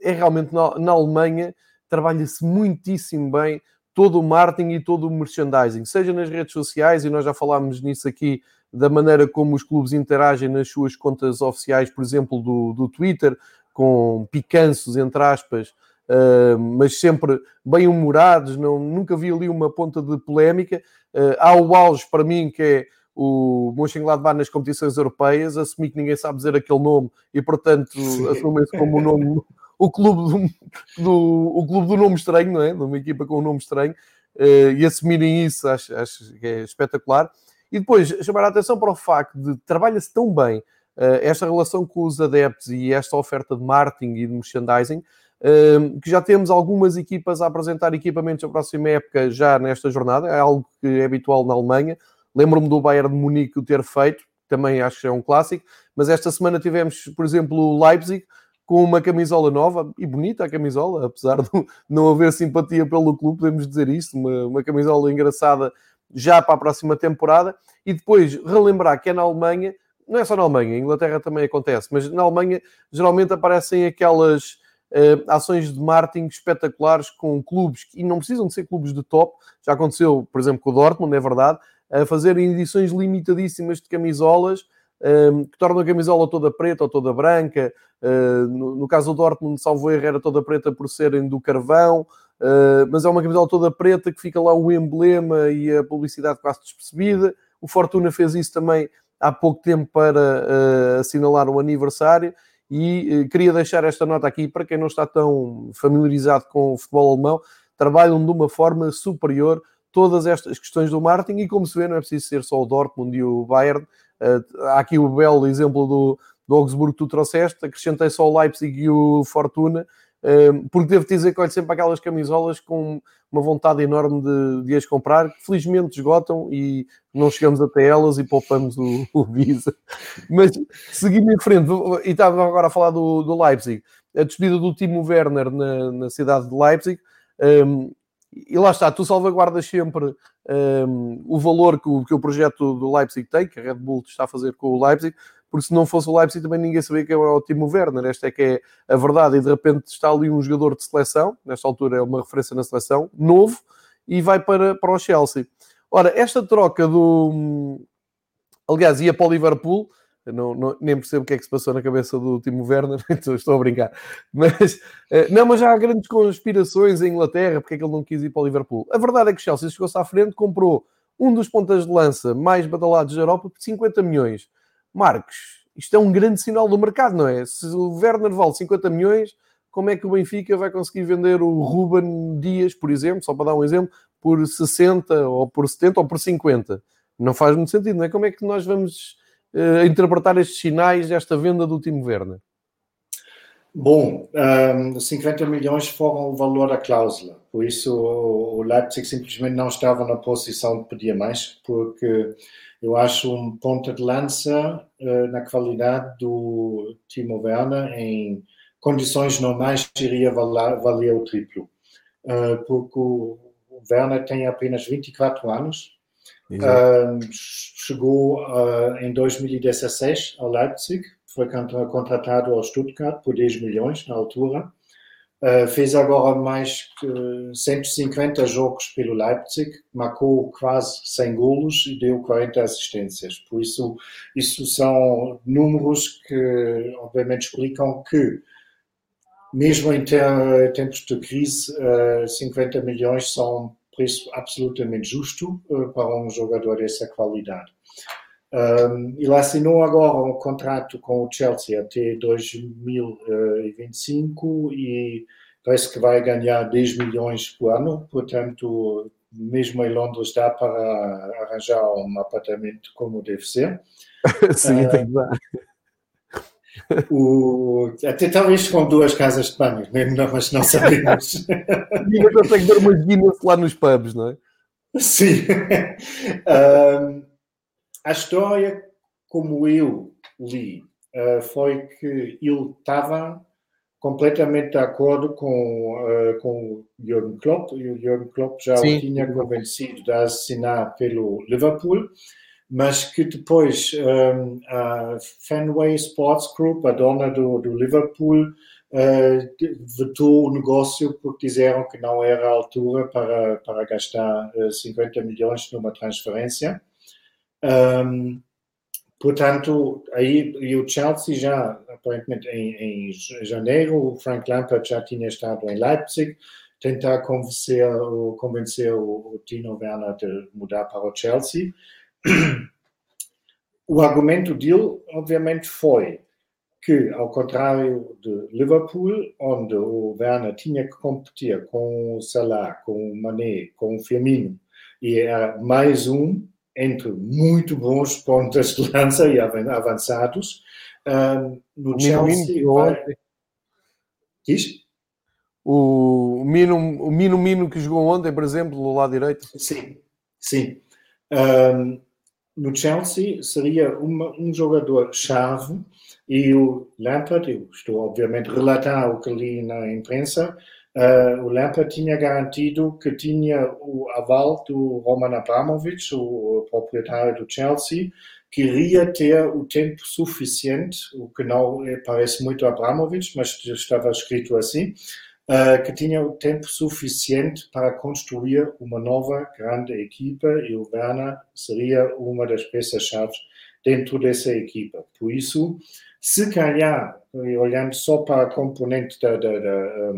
é realmente na, na Alemanha trabalha-se muitíssimo bem todo o marketing e todo o merchandising, seja nas redes sociais, e nós já falámos nisso aqui, da maneira como os clubes interagem nas suas contas oficiais, por exemplo, do, do Twitter, com picanços, entre aspas, uh, mas sempre bem humorados, não, nunca vi ali uma ponta de polémica. Uh, há o auge para mim, que é o Mönchengladbach nas competições europeias, assumi que ninguém sabe dizer aquele nome e, portanto, assumem-se como o nome, o clube, do, do, o clube do nome estranho, não é? De uma equipa com um nome estranho, uh, e assumirem isso, acho, acho que é espetacular. E depois, chamar a atenção para o facto de trabalha-se tão bem uh, esta relação com os adeptos e esta oferta de marketing e de merchandising, uh, que já temos algumas equipas a apresentar equipamentos a próxima época já nesta jornada, é algo que é habitual na Alemanha. Lembro-me do Bayern de Munique o ter feito, também acho que é um clássico, mas esta semana tivemos, por exemplo, o Leipzig, com uma camisola nova e bonita a camisola, apesar de não haver simpatia pelo clube, podemos dizer isso, uma, uma camisola engraçada já para a próxima temporada, e depois relembrar que é na Alemanha, não é só na Alemanha, em Inglaterra também acontece, mas na Alemanha geralmente aparecem aquelas uh, ações de marketing espetaculares com clubes, e não precisam de ser clubes de top, já aconteceu, por exemplo, com o Dortmund, é verdade, a fazerem edições limitadíssimas de camisolas, que tornam a camisola toda preta ou toda branca. Uh, no, caso do Dortmund, salvo erro, era toda preta por serem do carvão. Uh, mas é uma camisola toda preta que fica lá o emblema e a publicidade quase despercebida. O Fortuna fez isso também há pouco tempo para uh, assinalar o aniversário e uh, queria deixar esta nota aqui para quem não está tão familiarizado com o futebol alemão, trabalham de uma forma superior todas estas questões do marketing e como se vê não é preciso ser só o Dortmund e o Bayern, há aqui o belo exemplo do, do Augsburgo que tu trouxeste, acrescentei só o Leipzig e o Fortuna, porque devo dizer que olho sempre aquelas camisolas com uma vontade enorme de, de as comprar, que felizmente esgotam e não chegamos até elas e poupamos o, o Visa. Mas seguindo em frente, e estava agora a falar do, do Leipzig, a despedida do Timo Werner na, na cidade de Leipzig, um, e lá está, tu salvaguardas sempre um, o valor que o, que o projeto do Leipzig tem, que a Red Bull está a fazer com o Leipzig, porque se não fosse o Leipzig também ninguém sabia que era o Timo Werner. Esta é que é a verdade. E de repente está ali um jogador de seleção, nesta altura é uma referência na seleção, novo, e vai para, para o Chelsea. Ora, esta troca do. Aliás, ia para o Liverpool. Não, não, nem percebo o que é que se passou na cabeça do Timo Werner, então estou a brincar. Mas, eh, não, mas já há grandes conspirações em Inglaterra porque é que ele não quis ir para o Liverpool. A verdade é que o Chelsea chegou-se à frente, comprou um dos pontas de lança mais badalados da Europa por 50 milhões. Marcos, isto é um grande sinal do mercado, não é? Se o Werner vale 50 milhões, como é que o Benfica vai conseguir vender o Ruben Dias, por exemplo, só para dar um exemplo, por 60 ou por 70 ou por 50? Não faz muito sentido, não é? Como é que nós vamos uh, interpretar estes sinais desta venda do Timo Werner? Bom, um, 50 milhões foram o valor da cláusula, por isso o Leipzig simplesmente não estava na posição de pedir mais, porque eu acho um ponta de lança uh, na qualidade do Timo Werner em condições normais iria valer, valer o triplo. Uh, porque o Werner tem apenas 24 anos, uh, chegou em 2016 ao Leipzig, foi contratado ao Stuttgart por 10 milhões na altura, Uh, fez agora mais que 150 jogos pelo Leipzig, marcou quase 100 golos e deu 40 assistências. Por isso, isso são números que, obviamente, explicam que, mesmo em ter, tempos de crise, uh, 50 milhões são preço absolutamente justo uh, para um jogador dessa qualidade. Um, ele assinou agora um contrato com o Chelsea até 2025 e parece que vai ganhar 10 milhões por ano, portanto, mesmo em Londres dá para arranjar um apartamento como deve ser. Sim, uh, tem que dar. O, até talvez com duas casas de banho, mas não sabemos. Ninguém consegue dar umas Guinness lá nos pubs, não é? Sim. Um, a história, como eu li, uh, foi que ele estava completamente de acordo com, uh, com o Jürgen Klopp, e o Jürgen Klopp já Sim. o tinha convencido de assinar pelo Liverpool, mas que depois um, a Fenway Sports Group, a dona do, do Liverpool, uh, vetou o negócio porque disseram que não era a altura para, para gastar uh, 50 milhões numa transferência. Um, Portanto, aí e o Chelsea já, aparentemente, em, em janeiro, o Frank Lampard já tinha estado em Leipzig, tentar convencer, convencer o, o Tino Werner de mudar para o Chelsea. O argumento dele, obviamente, foi que, ao contrário de Liverpool, onde o Werner tinha que competir com o Salah, com o Mané, com o Firmino, e era mais um entre muito bons pontas de lança e avançados, um, no o Chelsea... Vai... Diz? O Mino, o Mino Mino que jogou ontem, por exemplo, do lado direito. Sim, sim. Um, no Chelsea seria uma, um jogador-chave e o Lampard, eu estou obviamente a relatar o que li na imprensa, uh, o Lampard tinha garantido que tinha o aval do Roman Abramovich, o proprietário do Chelsea, que iria ter o tempo suficiente, o que não parece muito Abramovich, mas estava escrito assim, uh, que tinha tempo suficiente para construir uma nova grande equipa e o Werner seria uma das peças-chave dentro dessa equipa. Por isso, se calhar, olhando só para a componente da, da, da,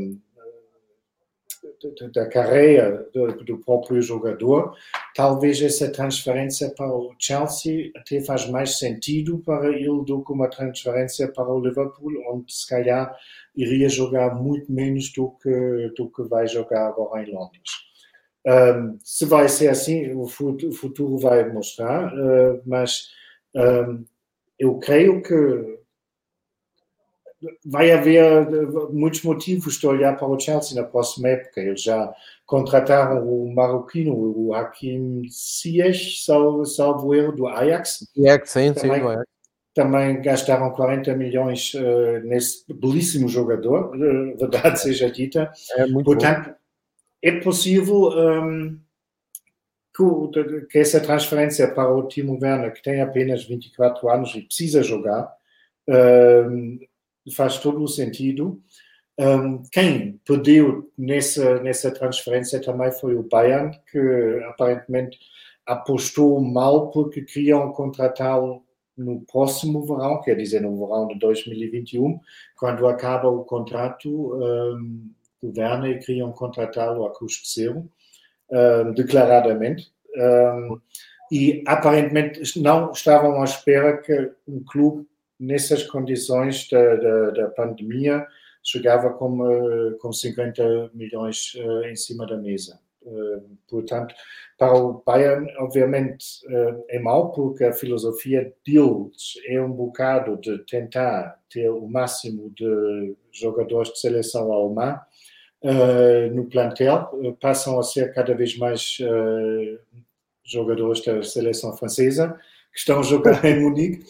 da carreira do, do, próprio jogador, talvez essa transferência para o Chelsea até faz mais sentido para ele do que uma transferência para o Liverpool, onde se calhar iria jogar muito menos do que, do que vai jogar agora em Londres. Um, se vai ser assim, o futuro vai mostrar, uh, mas um, eu creio que vai haver muitos motivos de olhar para o Chelsea na próxima época. Eles já contrataram o marroquino, o Hakim Ziyech, salvo, salvo erro, do Ajax. Ajax, sim, sim, do Ajax também gastaram 40 milhões uh, nesse belíssimo jogador, uh, verdade seja dita. É muito Portanto, bom. é possível um, que, que, essa transferência para o Timo Werner, que tem apenas 24 anos e precisa jogar, um, faz todo o sentido. Um, quem perdeu nessa, nessa transferência também foi o Bayern, que aparentemente apostou mal porque queriam contratá-lo no próximo verão, quer dizer, no verão de 2021, quando acaba o contrato um, do Werner, queriam contratá-lo a custo zero, um, declaradamente. Um, e aparentemente não estavam à espera que um clube, nessas condições da, da, da pandemia, chegava com, com 50 milhões uh, em cima da mesa. Uh, portanto, para o Bayern, obviamente, uh, é mau, porque a filosofia deles é um bocado de tentar ter o máximo de jogadores de seleção alemã uh, no plantel. passam a ser cada vez mais jogadores da seleção francesa que estão jogar em Munique.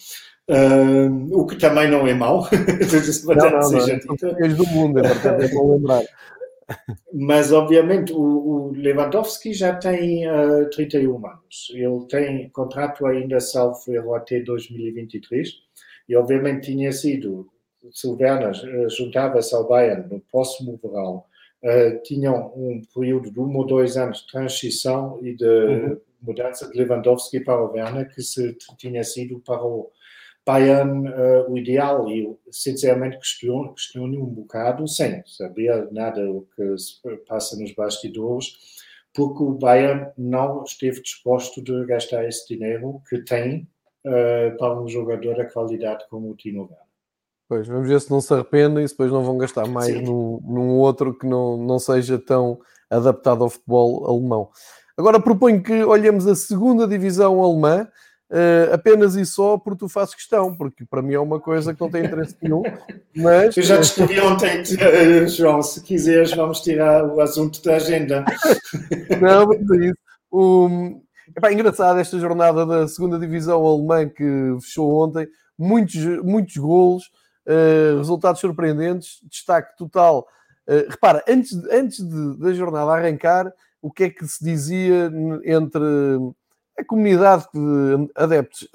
Uh, o que também não é mau, não, não, não, seja não, do mundo, é verdade, é bom lembrar. Mas, obviamente, o, o Lewandowski já tem uh, eh, 31 anos. Ele tem contrato ainda, salvo erro, até 2023. E, obviamente, tinha sido, se o Werner uh, juntava-se ao Bayern no próximo verão, uh, tinham um período de um ou dois anos de transição e de uhum. mudança de Lewandowski para o Werner, que se tinha sido para o Bayern uh, o ideal e eu sinceramente questiono, questiono um bocado sem saber nada o que se passa nos bastidores porque o Bayern não esteve disposto de gastar esse dinheiro que tem uh, para um jogador da qualidade como o Tino Werner. Pois, vamos ver se não se arrependem e depois não vão gastar mais num, num, outro que não, não seja tão adaptado ao futebol alemão. Agora proponho que olhemos a segunda divisão alemã, Uh, apenas e só porque tu fazes questão, porque para mim é uma coisa que não tem interesse nenhum. Mas... Eu já descobri ontem, uh, João, se quiseres, vamos tirar o assunto da agenda. não, mas é isso. Um, epá, engraçado esta jornada da segunda divisão alemã que fechou ontem, muitos, muitos golos, uh, resultados surpreendentes, destaque total. repara, antes, antes de, da jornada arrancar, o que é que se dizia entre a comunidade de adeptos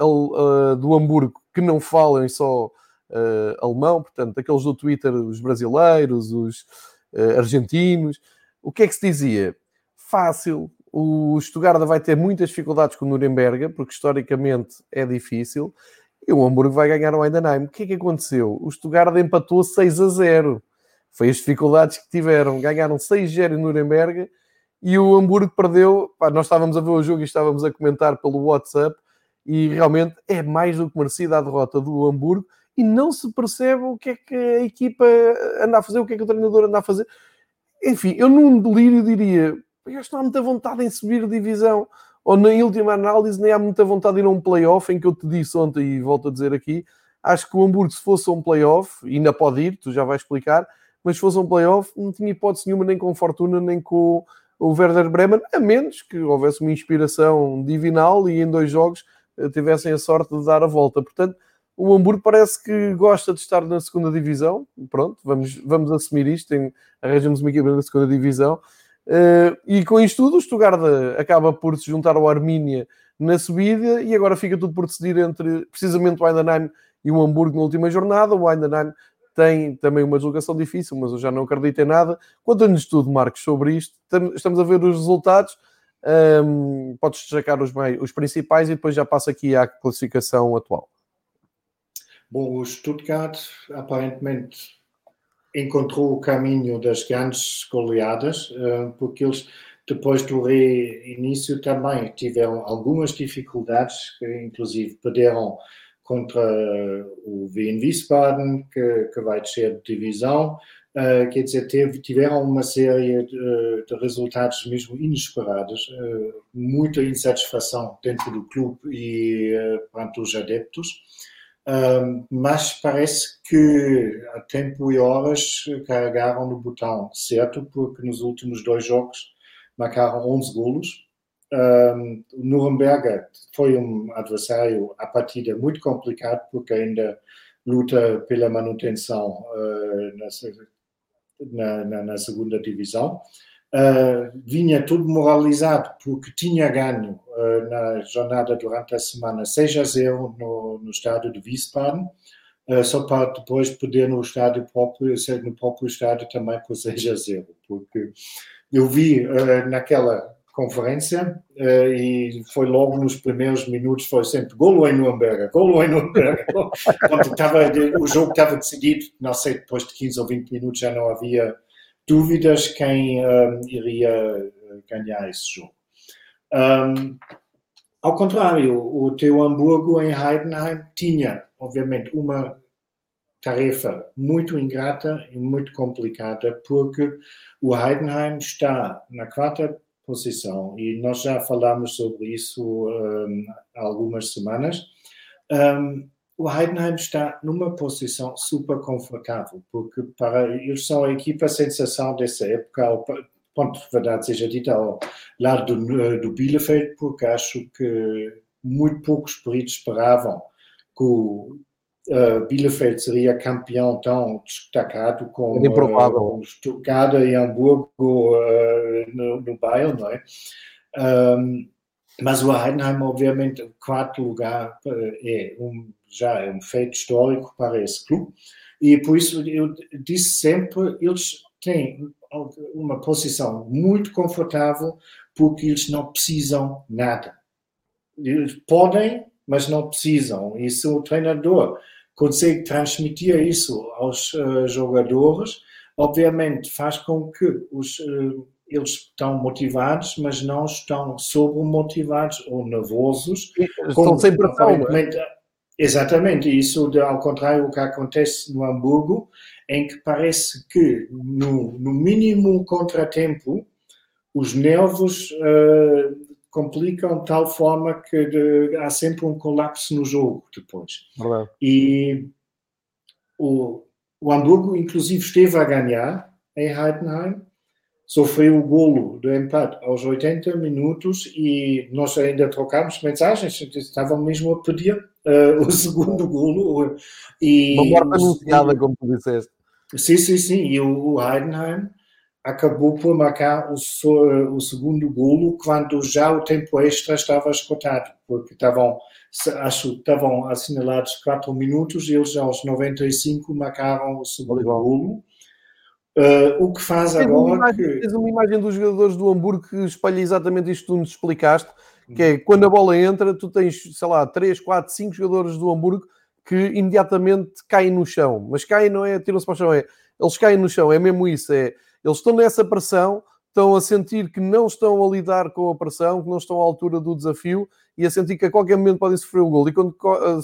do Hamburgo que não falam só uh, alemão, portanto, aqueles do Twitter, os brasileiros, os uh, argentinos, o que é que se dizia? Fácil, o Stuttgart vai ter muitas dificuldades com o Nuremberg, porque historicamente é difícil, e o Hamburgo vai ganhar o Heidenheim. O que é que aconteceu? O Stuttgart empatou 6 a 0. Foi as dificuldades que tiveram. Ganharam 6-0 em Nuremberg e o Hamburgo perdeu. Pá, nós estávamos a ver o jogo e estávamos a comentar pelo WhatsApp e realmente é mais do que merecida a derrota do Hamburgo e não se percebe o que é que a equipa anda a fazer, o que é que o treinador anda a fazer. Enfim, eu num delírio diria, eles não há muita vontade em subir divisão, ou na última análise nem há muita vontade de ir a um playoff, em que eu te disse ontem e volto a dizer aqui, acho que o Hamburgo se fosse um playoff, ainda pode ir, tu já vais explicar, mas se fosse um playoff, não tinha hipótese nenhuma nem com Fortuna, nem com o Werder Bremen, a menos que houvesse uma inspiração divinal e em dois jogos eh, tivessem a sorte de dar a volta. Portanto, o Hamburgo parece que gosta de estar na segunda divisão. Pronto, vamos, vamos assumir isto. Tem, arranjamos uma equipa na segunda divisão. Uh, e com isto tudo, o Stuttgart acaba por se juntar ao Armínia na subida e agora fica tudo por decidir entre precisamente o Heidenheim e o Hamburgo na última jornada. O Heidenheim tem também uma deslocação difícil, mas eu já não acredito em nada. Conta-nos tudo, Marcos, sobre isto. Estamos a ver os resultados. Um, podes destacar os, os principais e depois já passo aqui à classificação atual. Bom, o Stuttgart aparentemente encontrou o caminho das grandes goleadas, porque eles, depois do reinício, também tiveram algumas dificuldades, inclusive perderam contra o Wien Wiesbaden, que, que vai descer de divisão. Uh, quer dizer, teve, tiveram uma série de, de resultados mesmo inesperados, uh, muita insatisfação dentro do clube e uh, perante os adeptos, mas parece que a tempo e horas carregaram no botão certo, porque nos últimos dois jogos marcaram 11 golos, um, Nuremberg foi um adversário a partida muito complicado, porque ainda luta pela manutenção uh, na, na, na, segunda divisão. Uh, vinha tudo moralizado porque tinha ganho uh, na jornada durante a semana 6 a 0 no, no estádio de Wiesbaden, só para depois poder no estádio próprio, no próprio estádio também por 6 a 0, porque eu vi naquela conferência uh, e foi logo nos primeiros minutos, foi sempre golo em Nuremberg, golo em Nuremberg. Quando tava, o jogo estava decidido, não sei, depois de 15 ou 20 minutos já não havia dúvidas quem um, iria eh, ganhar esse jogo. Um, ao contrário, o teu Hamburgo em Heidenheim tinha, obviamente, uma tarefa muito ingrata e muito complicada, porque o Heidenheim está na quarta posição. E nós já falamos sobre isso um, há algumas semanas. Um, o Heidenheim está numa posição super confortável, porque para eles são a equipa sensação dessa época, ponto de verdade seja dita, ao lado do, do Bielefeld, porque acho que muito poucos peritos esperavam que o uh, Bielefeld seria campeão tão destacado como uh, Stuttgart e Hamburgo uh, no, no Bayern, não é? Um, mas o Heidenheim, obviamente, o quarto lugar é um, já é um feito histórico para esse clube. E por isso eu disse sempre, eles têm uma posição muito confortável porque eles não precisam nada. Eles podem, mas não precisam. E se o treinador consegue transmitir isso aos uh, jogadores, obviamente faz com que os, uh, eles estão motivados, mas não estão sobremotivados ou nervosos. Estão sem pressão, é? Exatamente, isso de, ao contrário do que acontece no Hamburgo, em que parece que no, no mínimo contratempo os nervos uh, complicam de tal forma que de, há sempre um colapso no jogo depois. Verdade. E o, o Hamburgo, inclusive, esteve a ganhar em Heidenheim, sofreu o golo do empate aos 80 minutos e nós ainda trocámos mensagens, estavam mesmo a pedir uh, o segundo golo. E, Uma morte anunciada, como tu disseste. Sim, sim, sim. E o, o Heidenheim acabou por marcar o, o, segundo golo quando já o tempo extra estava esgotado, porque estavam, acho estavam assinalados 4 minutos e eles aos 95 marcaram o segundo golo. Uh, o que faz agora. Uma imagem, que... Tens uma imagem dos jogadores do Hamburgo que espalha exatamente isto que tu nos explicaste, que é quando a bola entra, tu tens, sei lá, 3, 4, 5 jogadores do Hamburgo que imediatamente caem no chão. Mas caem não é, tiram-se para o chão, é, eles caem no chão, é mesmo isso, é, eles estão nessa pressão, estão a sentir que não estão a lidar com a pressão, que não estão à altura do desafio e a sentir que a qualquer momento podem sofrer o gol. E quando, eh,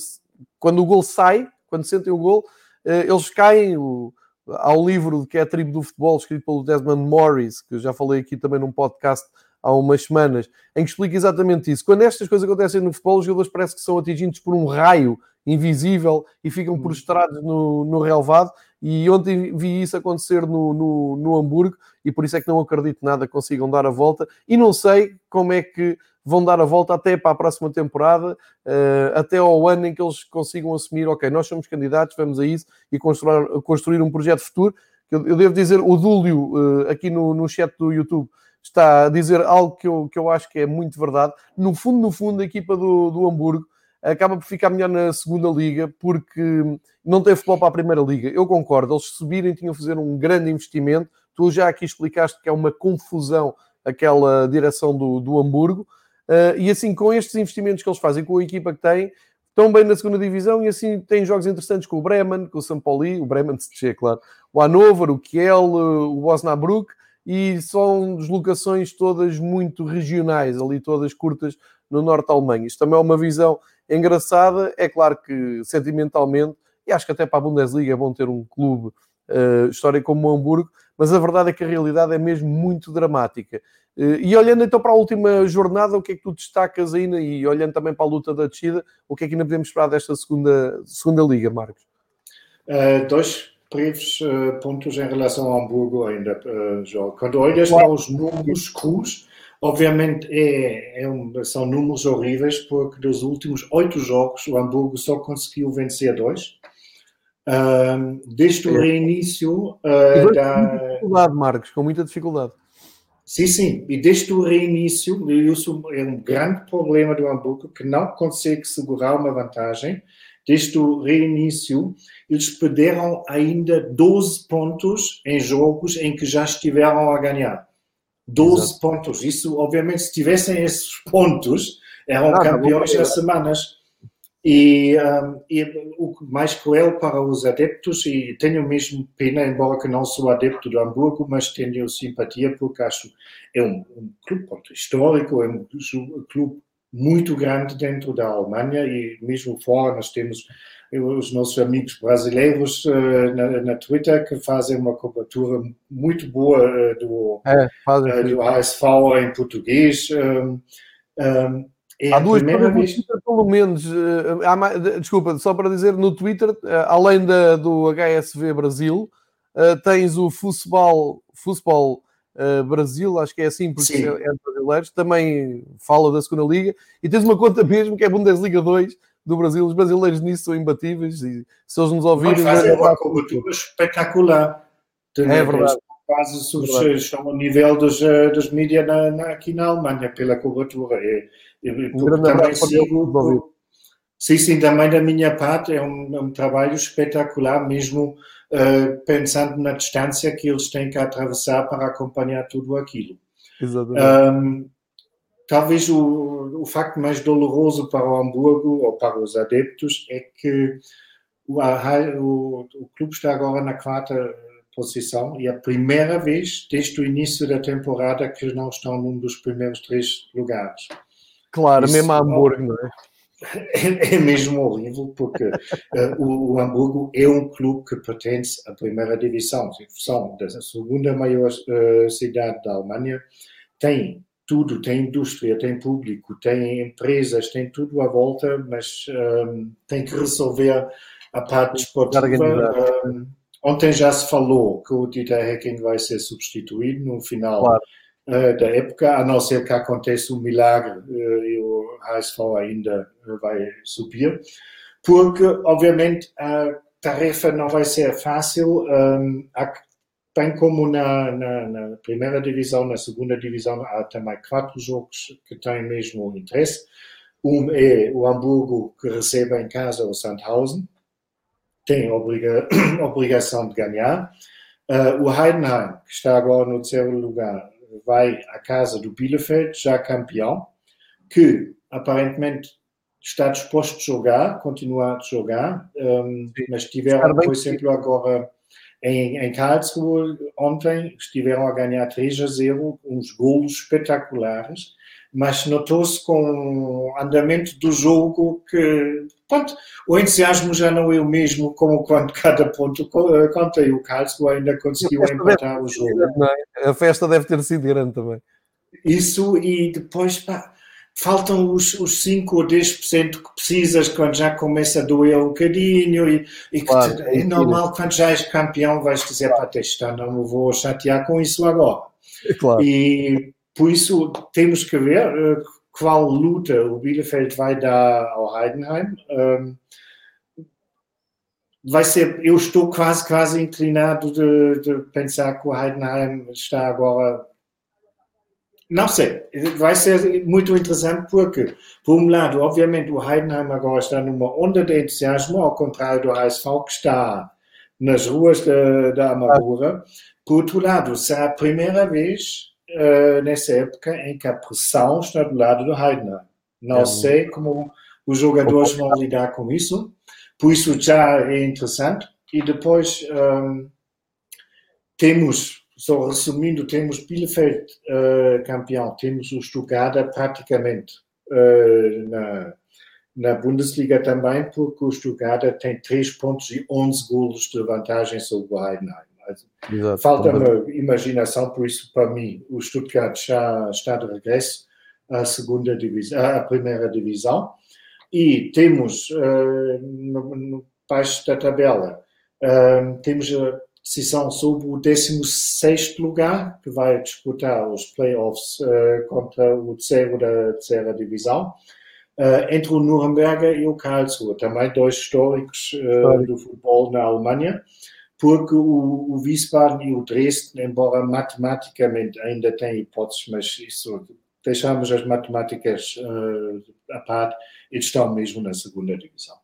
quando o gol sai, quando sentem o gol, eh, eles caem. O, há um livro que é a Tribo do Futebol, escrito pelo Desmond Morris, que eu já falei aqui também num podcast há umas semanas, em que explica exatamente isso. Quando estas coisas acontecem no futebol, os jogadores parece que são atingidos por um raio invisível e ficam prostrados no, no relevado. E ontem vi isso acontecer no, no, no Hamburgo e por isso é que não acredito nada consigam dar a volta. E não sei como é que vão dar a volta até para a próxima temporada, uh, até ao ano em que eles consigam assumir, ok, nós somos candidatos, vamos a isso e construir, construir um projeto futuro. Eu, devo dizer, o Dúlio, uh, aqui no, no chat do YouTube, está a dizer algo que eu, que eu acho que é muito verdade. No fundo, no fundo, a equipa do, do Hamburgo acaba por ficar melhor na segunda liga porque não tem futebol para a primeira liga. Eu concordo, eles subirem tinham a fazer um grande investimento. Tu já aqui explicaste que é uma confusão aquela direção do, do Hamburgo. Uh, e assim, com estes investimentos que eles fazem, com a equipa que têm, estão bem na segunda divisão e assim têm jogos interessantes com o Bremen, com o São Paulo, o Bremen se descer, claro, o Hannover, o Kiel, o Osnabrück e são deslocações todas muito regionais, ali todas curtas no norte da Alemanha. Isto também é uma visão engraçada, é claro que sentimentalmente, e acho que até para a Bundesliga é bom ter um clube uh, histórico como o Hamburgo, mas a verdade é que a realidade é mesmo muito dramática. Uh, e olhando então para a última jornada, o que é que tu destacas ainda? E olhando também para a luta da descida, o que é que ainda podemos esperar desta segunda, segunda liga, Marcos? Uh, dois breves uh, pontos em relação ao Hamburgo ainda, uh, João. Quando olhas para os números crus, obviamente é, é um, são números horríveis, porque dos últimos oito jogos o Hamburgo só conseguiu vencer dois. Uh, desde o é. reinício uh, da. dificuldade, Marcos, com muita dificuldade. Sim, sim, e desde o reinício, isso é um grande problema do Hamburgo, que não consegue segurar uma vantagem desde o reinício, eles perderam ainda 12 pontos em jogos em que já estiveram a ganhar. 12 Exato. pontos. Isso, obviamente, se tivessem esses pontos, eram ah, campeões nas semanas. E, um, e, o mais cruel para os adeptos, e tenho mesmo pena, embora que não sou adepto do Hamburgo, mas tenho simpatia porque acho é um, um clube histórico, é um clube muito grande dentro da Alemanha e mesmo fora nós temos os nossos amigos brasileiros uh, na, na, Twitter que fazem uma cobertura muito boa uh, do, é, uh, do ASV em português. Um, um, é há duas coisas vez... Twitter, pelo menos. Desculpa, só para dizer, no Twitter, além da, do HSV Brasil, tens o Futebol, futebol uh, Brasil, acho que é assim, porque Sim. é, é brasileiros, também fala da segunda liga, e tens uma conta mesmo que é Bundesliga 2 do Brasil, os brasileiros nisso são imbatíveis, e se eles nos ouvirem... Fazem uma cobertura espetacular. Também, é verdade. Quase estão ao nível dos, eh, dos mídias na, na, aqui na Alemanha, pela cobertura. É, é, um sigo, sim, sim, também da minha parte é um, um trabalho espetacular, mesmo pensando na distância que eles têm que atravessar para acompanhar tudo aquilo. Exatamente. Um, talvez o, o facto mais doloroso para o Hamburgo ou para os adeptos é que o, o, o clube está agora na quarta posição e é a primeira vez desde o início da temporada que não estão num dos primeiros três lugares. Claro, Isso, mesmo a Hamburgo, não é? É, mesmo horrível porque uh, o, o, Hamburgo é um clube que pertence à primeira divisão, são da segunda maior uh, cidade da Alemanha, tem tudo, tem indústria, tem público, tem empresas, tem tudo à volta, mas um, eh, tem que resolver a parte esportiva. Um, ontem já se falou que o Dieter Hecking vai ser substituído no final claro. Uh, da época, a não ser que aconteça um milagre e o HSV ainda vai subir, porque, obviamente, a tarefa não vai ser fácil. Bem como na, na, na, primeira divisão, na segunda divisão, há também quatro jogos que têm mesmo interesse. Um é o Hamburgo, que recebe em casa o Sandhausen, tem obriga, obrigação de ganhar. Uh, o Heidenheim, que está agora no terceiro lugar, vai à casa do Bielefeld, já campeão que aparentemente está disposto a jogar, continuar a jogar, um, mas tiveram, por exemplo, agora em, em Karlsruhe ontem estiveram a ganhar 3 a 0, uns golos espetaculares, mas notou-se com o andamento do jogo que pronto, o entusiasmo já não é o mesmo como quando cada ponto conta e o Karlsruhe ainda conseguiu empatar o jogo. É? A festa deve ter sido grande também. Isso e depois pá, faltam os, os 5 ou 10% que precisas quando já começa a doer um bocadinho e, e claro, te, é, é normal quando já és campeão vais dizer claro. para testar, não me vou chatear com isso agora. Claro. E por isso temos que ver uh, qual luta o Bielefeld vai dar ao Heidenheim. Um, vai ser, eu estou quase, quase inclinado de, de pensar que o Heidenheim está agora não sei, vai ser muito interessante porque, por um lado, obviamente o Heidenheim agora está numa onda de entusiasmo, ao contrário do HSV que está nas ruas da amargura. Por outro lado, será a primeira vez uh, nessa época em que a pressão está do lado do Heidenheim. Não é. sei como os jogadores vão lidar com isso, por isso já é interessante. E depois um, temos só resumindo, temos Bielefeld uh, campeão, temos o Stuttgart praticamente uh, na, na Bundesliga também, porque o Stuttgart tem 3 pontos e 11 golos de vantagem sobre o Heidenheim. Falta-me imaginação, por isso, para mim, o Stuttgart já está de regresso à segunda divisão, à primeira divisão. E temos, uh, no, no baixo da tabela, temos decisão sobre o 16 lugar, que vai disputar os playoffs uh, contra o terceiro da terceira divisão, uh, entre o Nuremberg e o Karlsruhe, também dois históricos uh, do futebol na Alemanha, porque o, o Wiesbaden e o Dresden, embora matematicamente ainda têm hipóteses, mas isso deixamos as matemáticas à parte, eles estão mesmo na segunda divisão.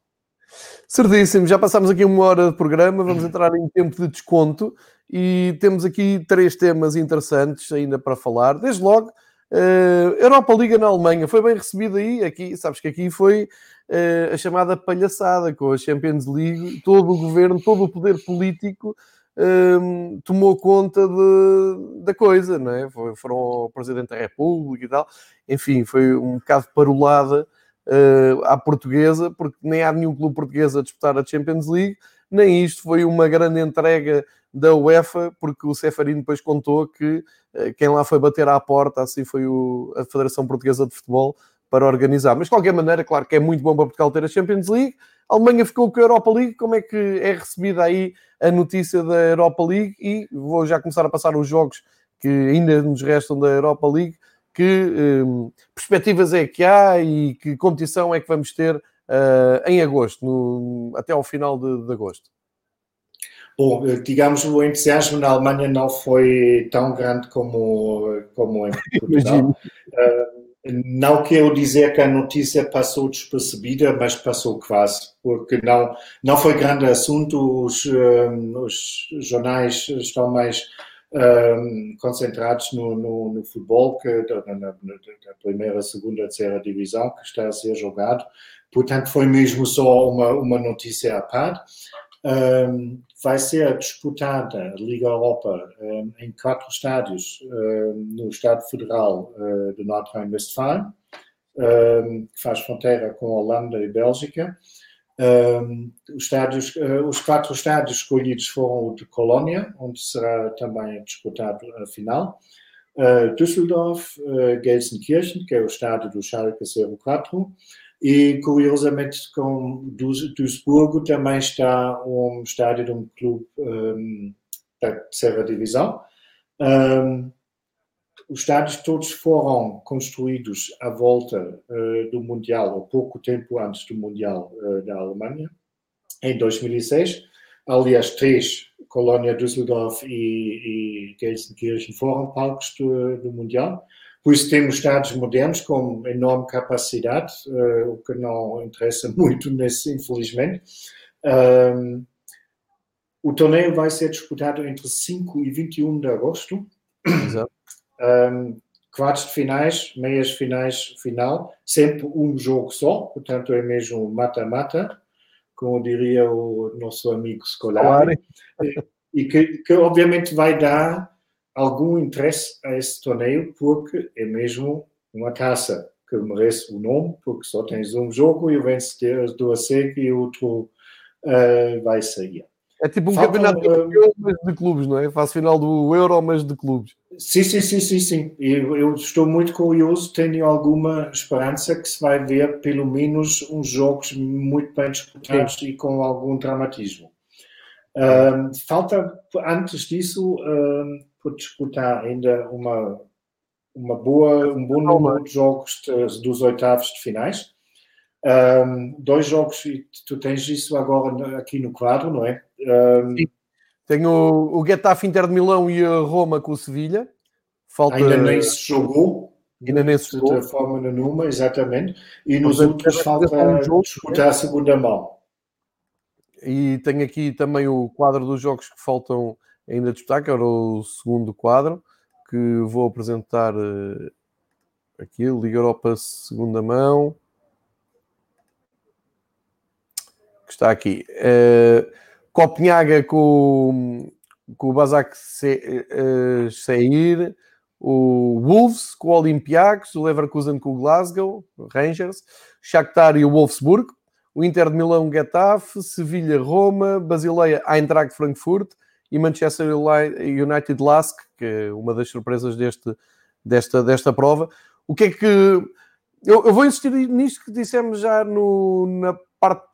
Certíssimo, já passámos aqui uma hora de programa, vamos entrar em tempo de desconto e temos aqui três temas interessantes ainda para falar. Desde logo, uh, Europa Liga na Alemanha foi bem recebida aí, aqui, sabes que aqui foi uh, a chamada palhaçada com a Champions League, todo o governo, todo o poder político eh, tomou conta de, da coisa, não é? Foi, foram ao Presidente da República e tal, enfim, foi um bocado parolada uh, à portuguesa, porque nem há nenhum clube português a disputar a Champions League, nem isto foi uma grande entrega da UEFA, porque o Seferino depois contou que uh, quem lá foi bater à porta, assim foi o, a Federação Portuguesa de Futebol, para organizar. Mas de qualquer maneira, claro que é muito bom para Portugal ter a Champions League. A Alemanha ficou com a Europa League. Como é que é recebida aí a notícia da Europa League? E vou já começar a passar os jogos que ainda nos restam da Europa League que um, perspectivas é que há e que competição é que vamos ter uh, em agosto, no, até ao final de, de, agosto? Bom, digamos, o entusiasmo na Alemanha não foi tão grande como, como em Portugal. uh, não quero dizer que a notícia passou despercebida, mas passou quase, porque não, não foi grande assunto, os, os jornais estão mais um, concentrados no, no, no, futebol, que, na, na, na, primeira, segunda, terceira divisão, que está a ser jogado. Portanto, foi mesmo só uma, uma notícia à parte. Um, vai ser disputada a Liga Europa um, em quatro estádios no Estado Federal uh, de Nordrhein-Westfalen, que faz fronteira com a Holanda e Bélgica. Um, os, estádios, uh, os quatro estádios escolhidos foram o de Colónia, onde será também disputado a final, uh, Düsseldorf, Gelsenkirchen, que é o estádio do Schalke 04, e curiosamente com Duisburgo também está um estádio de um clube um, da terceira divisão. Um, os estádios todos foram construídos à volta uh, do Mundial, ou pouco tempo antes do Mundial uh, da Alemanha, em 2006. Aliás, três, Colônia, Düsseldorf e, e Gelsenkirchen, foram palcos do, do, Mundial. Por isso temos estádios modernos com enorme capacidade, uh, o que não interessa muito nesse, infelizmente. Um, o torneio vai ser disputado entre 5 e 21 de agosto. Exato. Um, quartos de finais, meias finais, final, sempre um jogo só, portanto é mesmo mata-mata, como diria o nosso amigo Scolari, e que, que obviamente vai dar algum interesse a esse torneio, porque é mesmo uma taça que merece o nome, porque só tens um jogo e o vencedor do segue e o outro uh, vai sair. É tipo um campeonato de, uh, mas de clubes, não é? Faz final do Euro, mas de clubes. Sim, sim, sim, sim, sim. Eu, eu, estou muito curioso, tenho alguma esperança que se vai ver pelo menos uns jogos muito bem disputados sim. e com algum dramatismo. Uh, falta, antes disso, por disputar ainda uma, uma boa, um bom número de jogos de, dos oitavos de finais. Um, dois jogos, e tu tens isso agora aqui no quadro, não é? Um, Sim. Tenho o, o Getafe Inter de Milão e a Roma com o Sevilha. Falta... Ainda nem se jogou. Ainda nem se jogou. De forma nenhuma, exatamente. E nos outros falta um jogo, disputar a segunda mão. E tenho aqui também o quadro dos jogos que faltam ainda disputar, que era o segundo quadro, que vou apresentar eh, aqui, Liga Europa segunda mão. Que está aqui. Uh, Copenhaga com, com o Basak uh, o Wolves com o Olympiacos, o Leverkusen com o Glasgow, Rangers, Shakhtar e o Wolfsburg, o Inter de Milão, Getafe, Sevilha, Roma, Basileia, Eintracht Frankfurt, e Manchester United Lask, que é uma das surpresas deste, desta, desta prova. O que é que. Eu, eu vou insistir nisto que dissemos já no, na parte,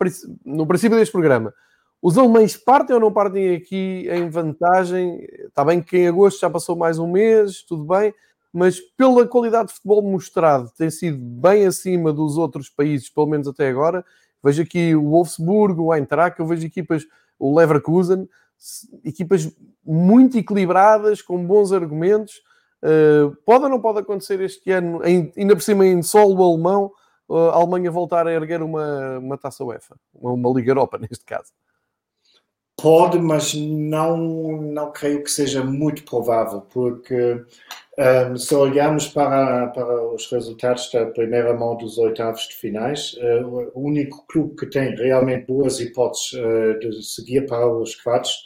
no princípio deste programa. Os alemães partem ou não partem aqui em vantagem? Está bem que em agosto já passou mais um mês, tudo bem, mas pela qualidade de futebol mostrado, tem sido bem acima dos outros países, pelo menos até agora. Vejo aqui o Wolfsburgo, o Eintracht, eu vejo equipas, o Leverkusen, equipas muito equilibradas, com bons argumentos. Uh, pode ou não pode acontecer este ano, em, ainda por cima em solo alemão, uh, a Alemanha voltar a erguer uma, uma taça UEFA, uma, uma Liga Europa neste caso? Pode, mas não, não creio que seja muito provável, porque um, se olharmos para, para os resultados da primeira mão dos oitavos de finais, uh, o único clube que tem realmente boas hipóteses uh, de seguir para os quartos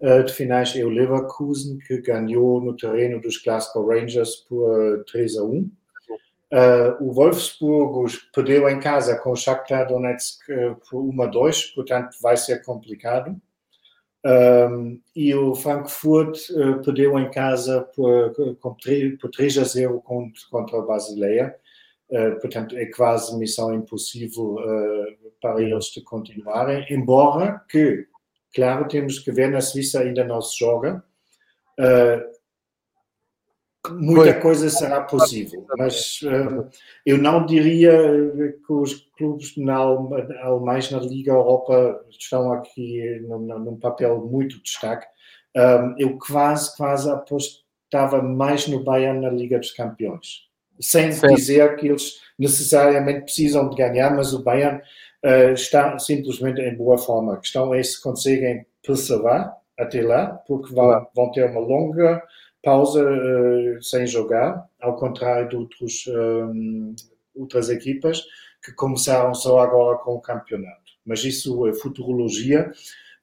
uh, de finais é o Leverkusen, que ganhou no terreno dos Glasgow Rangers por 3 a 1. o Wolfsburg perdeu em casa com o Shakhtar Donetsk por 1 a 2, portanto vai ser complicado. Um, e o Frankfurt uh, perdeu em casa por, por 3 a 0 contra, contra a Basileia. Uh, portanto, é quase missão impossível uh, para eles de continuarem. Embora que, claro, temos que ver, na Suíça ainda não se joga. Uh, muita coisa será possível, mas uh, eu não diria que os clubes na alemães na Liga Europa estão aqui num, papel muito destaque. Um, eu quase, quase apostava mais no Bayern na Liga dos Campeões. Sem Sim. dizer que eles necessariamente precisam de ganhar, mas o Bayern uh, está simplesmente em boa forma. A questão é se conseguem perseverar até lá, porque vão, vão ter uma longa pausa uh, sem jogar, ao contrário de outros, um, eh, outras equipas que começaram só agora com o campeonato. Mas isso é futurologia.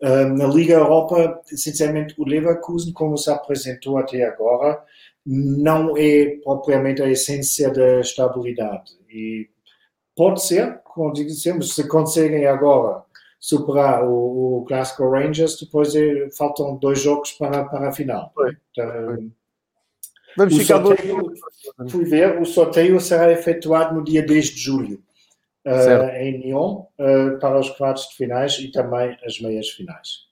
Uh, na Liga Europa, sinceramente, o Leverkusen, como se apresentou até agora, não é propriamente a essência da estabilidade. E pode ser, como dizemos, se conseguem agora superar o, o Glasgow Rangers, depois é, faltam dois jogos para, para a final. Então, Vamos o ficar sorteio, Fui ver, o sorteio será efetuado no dia 10 de julho, uh, em Lyon, uh, para os quartos de finais e também as meias finais.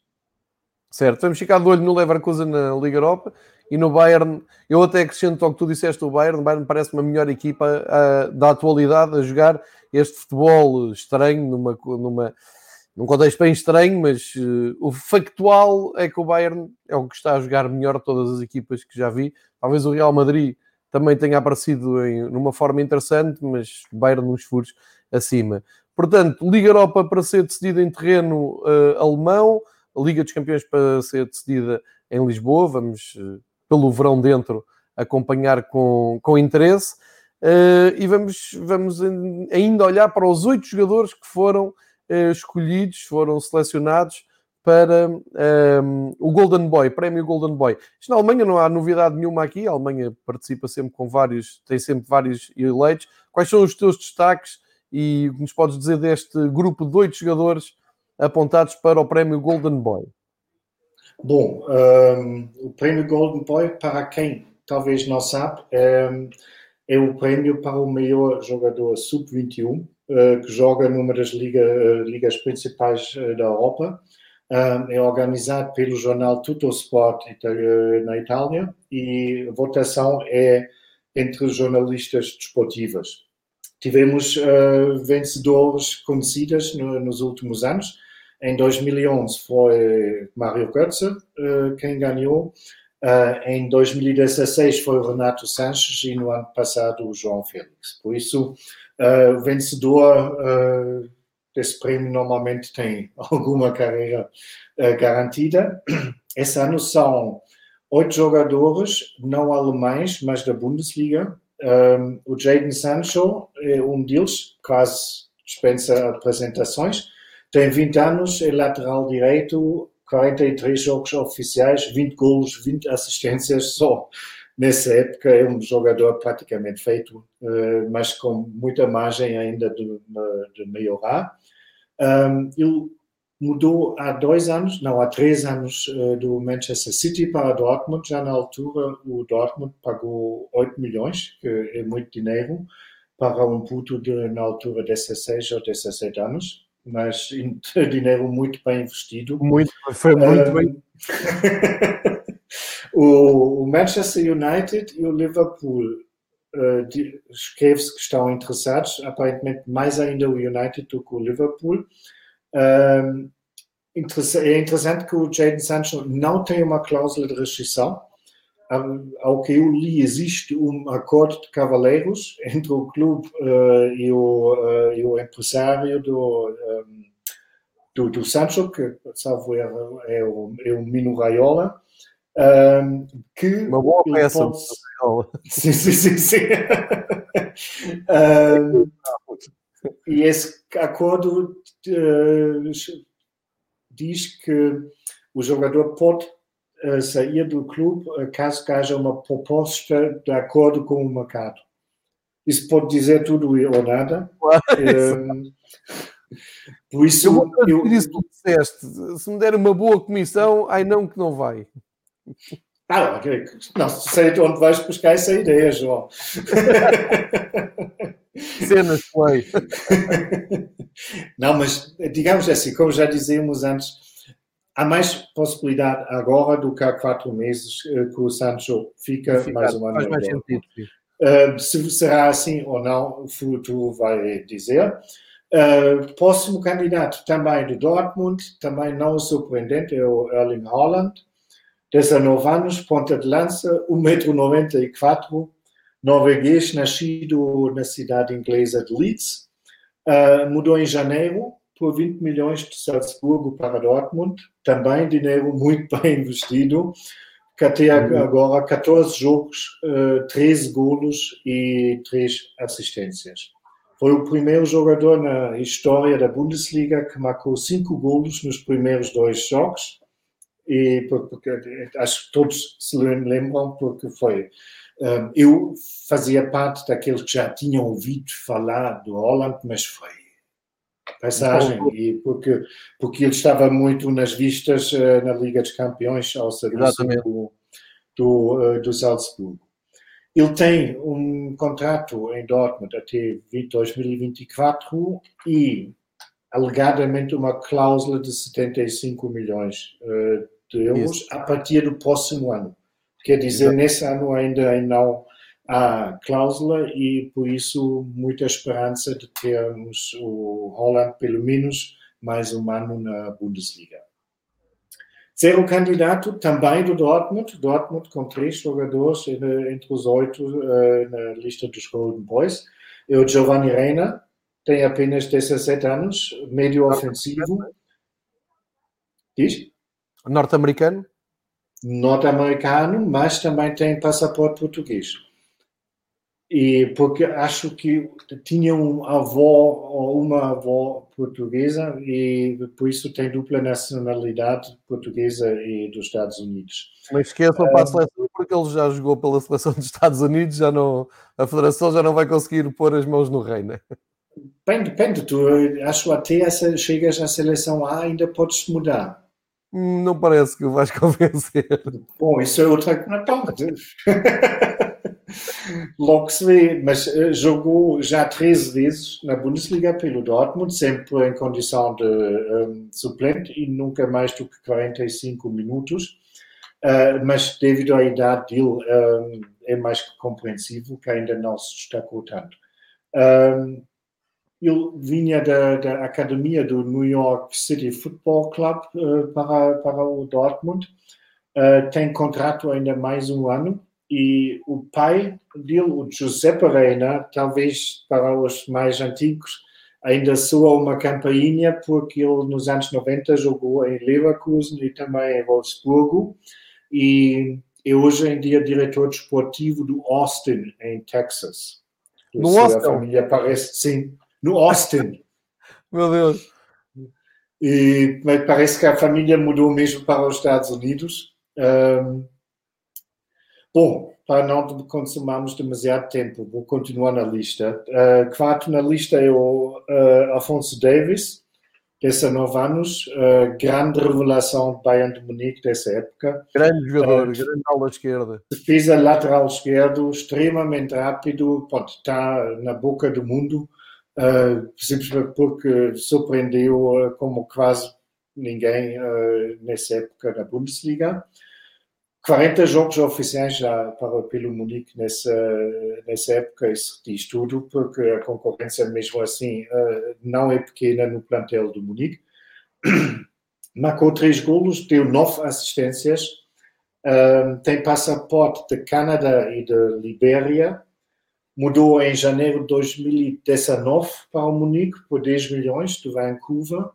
Certo, vamos ficar de olho no Leverkusen na Liga Europa e no Bayern. Eu até acrescento ao que tu disseste, o Bayern. O Bayern parece uma melhor equipa uh, da atualidade a jogar este futebol estranho numa, numa, num contexto bem estranho, mas uh, o factual é que o Bayern é o que está a jogar melhor de todas as equipas que já vi. Talvez o Real Madrid também tenha aparecido em, numa forma interessante, mas o Bayern nos furos acima. Portanto, Liga Europa para ser decidida em terreno uh, alemão, Liga dos Campeões para ser decidida em Lisboa, vamos uh, pelo verão dentro acompanhar com, com interesse. E vamos, vamos ainda olhar para os oito jogadores que foram escolhidos, foram selecionados para um, ehm, o Golden Boy, prémio Golden Boy. Isto na Alemanha não há novidade nenhuma aqui, a Alemanha participa sempre com vários, tem sempre vários eleitos. Quais são os teus destaques e nos podes dizer deste grupo de oito jogadores apontados para o prémio Golden Boy? Bom, um, ehm, o prémio Golden Boy, para quem talvez não sabe, é, é o prémio para o melhor jogador sub-21 uh, eh, que joga numa das liga, uh, ligas principais uh, da Europa é organizado pelo jornal Tuttosport na Itália e a votação é entre jornalistas desportivos. Tivemos vencedores conhecidos no, nos últimos anos. Em 2011 foi Mário Götze quem ganhou. Uh, em 2016 foi Renato Sanches e no ano passado o João Félix. Por isso, o vencedor esse prêmio normalmente tem alguma carreira uh, garantida. Esse ano são oito jogadores, não alemães, mas da Bundesliga. Um, o Jadon Sancho é um deles, quase dispensa apresentações. Tem 20 anos, é lateral direito, 43 jogos oficiais, 20 golos, 20 assistências só. Nessa época é um jogador praticamente feito, uh, mas com muita margem ainda de, de melhorar. Ele mudou há dois anos, não, há três anos, uh, do Manchester City para Dortmund. Já na altura, o Dortmund pagou 8 milhões, que é muito dinheiro, para um puto de, na altura, 16 ou 17 anos. Mas dinheiro muito bem investido. Muito, foi muito um, bem. o, Manchester United e o Liverpool uh, escreve-se que estão interessados, aparentemente mais ainda o United do que o Liverpool. Uh, é interessante que o Jadon Sancho não tem uma cláusula de rescisão. Ao que eu li, existe um acordo de cavaleiros entre o clube uh, e, o, uh, e, o, empresário do, um, do, do, Sancho, que, salvo erro, é o, é o Mino Raiola, um, que uma boa peça. Pode... Sim, sim, sim. sim. um, e esse acordo uh, diz que o jogador pode uh, sair do clube uh, caso haja uma proposta de acordo com o mercado. Isso pode dizer tudo ou nada. Um, por isso, eu vou isso que disseste. Se me der uma boa comissão, ai não que não vai. Ah, não sei de onde vais buscar essa ideia, João. Cenas play. Não, mas digamos assim, como já dizíamos antes, há mais possibilidade agora do que há quatro meses eh, que o Sancho fica, fica mais um ano. Faz mais sentido. Uh, se será assim ou não, o futuro vai dizer. Uh, próximo candidato também do Dortmund, também não surpreendente, é o Erling Haaland. 19 anos, ponta de lança, 1,94m, norueguês, nascido na cidade inglesa de Leeds. Uh, mudou em janeiro por 20 milhões de Salzburgo para Dortmund, também dinheiro muito bem investido, que até uhum. agora 14 jogos, uh, ah, 13 golos e 3 assistências. Foi o primeiro jogador na história da Bundesliga que marcou 5 golos nos primeiros dois jogos e porque acho que todos se lembram porque foi um, eu fazia parte daqueles que já tinham ouvido falar do Holland, mas foi passagem e porque porque ele estava muito nas vistas uh, na Liga dos Campeões ao serviço do, do, uh, do Salzburgo. Ele tem um contrato em Dortmund até 2024 e alegadamente uma cláusula de 75 milhões uh, de euros Isso. a partir do próximo ano. Quer dizer, Exato. nesse ano ainda não há cláusula e, por isso, muita esperança de termos o Holland, pelo menos, mais um ano na Bundesliga. Zero candidato também do Dortmund, Dortmund com três jogadores entre os oito uh, na lista dos Golden Boys. É o Giovanni Reina, tem apenas 17 anos, médio ofensivo. Diz? Norte-americano? norte-americano, mas também tem passaporte português. E porque acho que tinha um avô ou uma avó portuguesa e por isso tem dupla nacionalidade portuguesa e dos Estados Unidos. Mas esqueçam para a seleção porque ele já jogou pela seleção dos Estados Unidos, já não, a federação já não vai conseguir pôr as mãos no rei, né? Bem, depende, tu acho até essa, chegas à seleção A ainda podes mudar. Não parece que o convencer. Bom, isso é outra coisa. Logo se vê, mas uh, jogou já 13 vezes na Bundesliga pelo Dortmund, sempre em condição de um, suplente e nunca mais do que 45 minutos. Uh, mas devido à idade dele, um, é mais que compreensível que ainda não se destacou tanto. Um, ele vinha da, da, academia do New York City Football Club uh, para, para o Dortmund. Uh, tem contrato ainda mais um ano e o pai dele, o Giuseppe Reina, talvez para os mais antigos, ainda soa uma campainha porque ele nos anos 90 jogou em Leverkusen e também em Wolfsburgo e é hoje em dia diretor desportivo do Austin, em Texas. No Austin? A família parece, sim, no Austin. Meu Deus. E, parece que a família mudou mesmo para os Estados Unidos. Um, Bom, para não consumarmos demasiado tempo, vou continuar na lista. Uh, quarto na lista é o uh, Afonso Davis, 19 anos, uh, grande revelação do Bayern de Munique dessa época. Grande jogador, uh, grande ala esquerda. Defesa lateral esquerdo, extremamente rápido, pode estar na boca do mundo, simplesmente porque surpreendeu como quase ninguém nessa época na Bundesliga. 40 jogos oficiais já para pelo Munique nessa, nessa época, isso diz tudo, porque a concorrência, mesmo assim, não é pequena no plantel do Munique. Marcou três golos, deu nove assistências, tem passaporte de Canadá e de Libéria, mudou em janeiro de 2019 para o Munique por 10 milhões de Vancouver,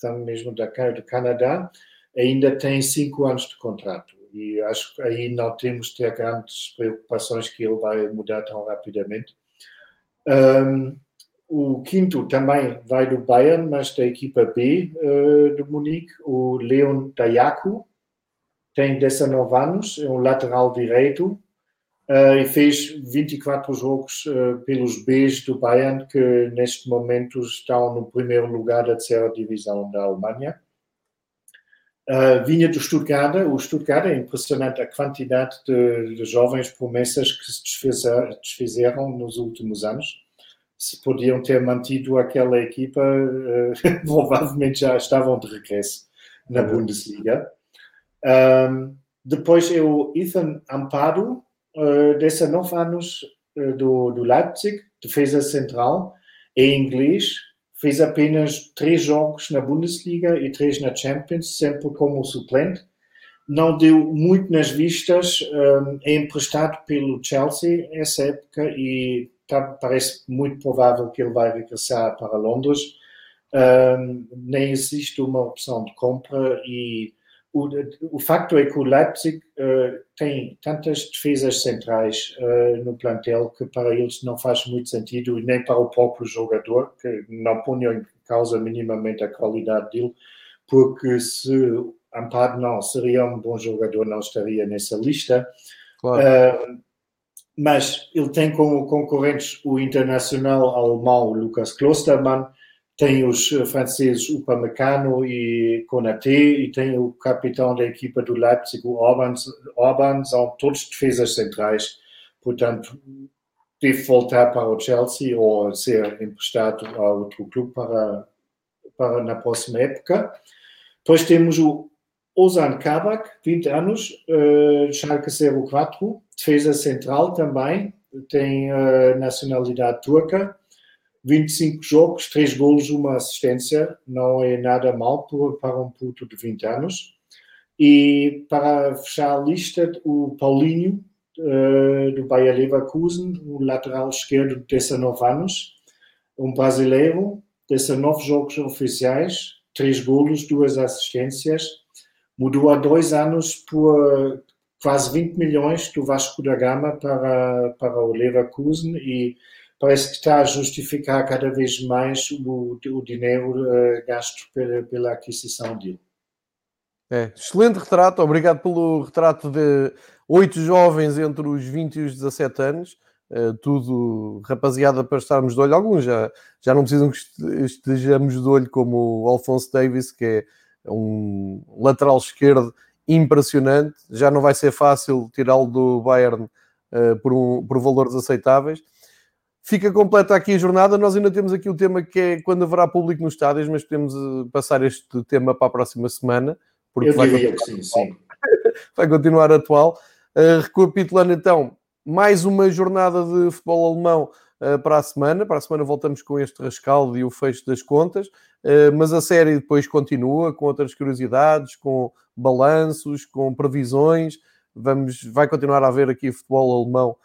também mesmo da do Canadá, ainda tem cinco anos de contrato e acho que aí não temos de ter grandes preocupações que ele vai mudar tão rapidamente. Um, o quinto também vai do Bayern, mas da equipa B uh, do Munique, o Leon Dayaku, tem 19 anos, é um lateral direito uh, e fez 24 jogos uh, pelos Bs do Bayern, que neste momento estão no primeiro lugar da terceira divisão da Alemanha. Uh, vinha do Stuttgart. O Stuttgart é impressionante a quantidade de, de jovens promessas que se desfizer, desfizeram nos últimos anos. Se podiam ter mantido aquela equipa, uh, provavelmente já estavam de regresso na uhum. Bundesliga. Um, depois é o Ethan Amparo, uh, 19 anos uh, do, do Leipzig, defesa central, em inglês, fez apenas três jogos na Bundesliga e três na Champions, sempre como suplente. Não deu muito nas vistas, um, é emprestado pelo Chelsea essa época e tá, parece muito provável que ele vai regressar para Londres. Um, nem existe uma opção de compra e o, o facto é que o Leipzig uh, tem tantas defesas centrais uh, no plantel que para eles não faz muito sentido e nem para o próprio jogador, que não ponham em causa minimamente a qualidade dele, porque se Amparo não seria um bom jogador, não estaria nessa lista. Claro. Uh, mas ele tem como concorrentes o internacional alemão Lucas Klostermann, tem os eh, franceses Upamecano e Konaté e tem o capitão da equipa do Leipzig, o Orban, Orban são todos defesas centrais, portanto deve voltar para o Chelsea ou ser emprestado a outro clube para, para na próxima época. Depois temos o Ozan Kabak, 20 anos, uh, Schalke 04, defesa central também, tem uh, nacionalidade turca, 25 jogos, 3 golos, uma assistência, não é nada mal para um puto de 20 anos. E para fechar a lista, o Paulinho, uh, do Bayer Leverkusen, o lateral esquerdo de 19 anos, um brasileiro, 19 jogos oficiais, 3 golos, 2 assistências, mudou há dois anos por quase 20 milhões do Vasco da Gama para, para o Leverkusen e parece que está a justificar cada vez mais o, o dinheiro uh, gasto pela, pela aquisição dele. É, excelente retrato, obrigado pelo retrato de oito jovens entre os 20 e os 17 anos. Uh, tudo rapaziada para estarmos de olho. Alguns já, já não precisam que estejamos de olho, como o Alfonso Davis, que é um lateral esquerdo impressionante. Já não vai ser fácil tirá-lo do Bayern uh, por, um, por valores aceitáveis. Fica completa aqui a jornada. Nós ainda temos aqui o tema que é quando haverá público nos estádios, mas podemos uh, passar este tema para a próxima semana. Porque Eu vai diria que sim, sim. vai continuar atual. Uh, recapitulando então, mais uma jornada de futebol alemão uh, para a semana. Para a semana voltamos com este rascaldo e o fecho das contas, uh, mas a série depois continua com outras curiosidades, com balanços, com previsões. Vamos, vai continuar a haver aqui futebol alemão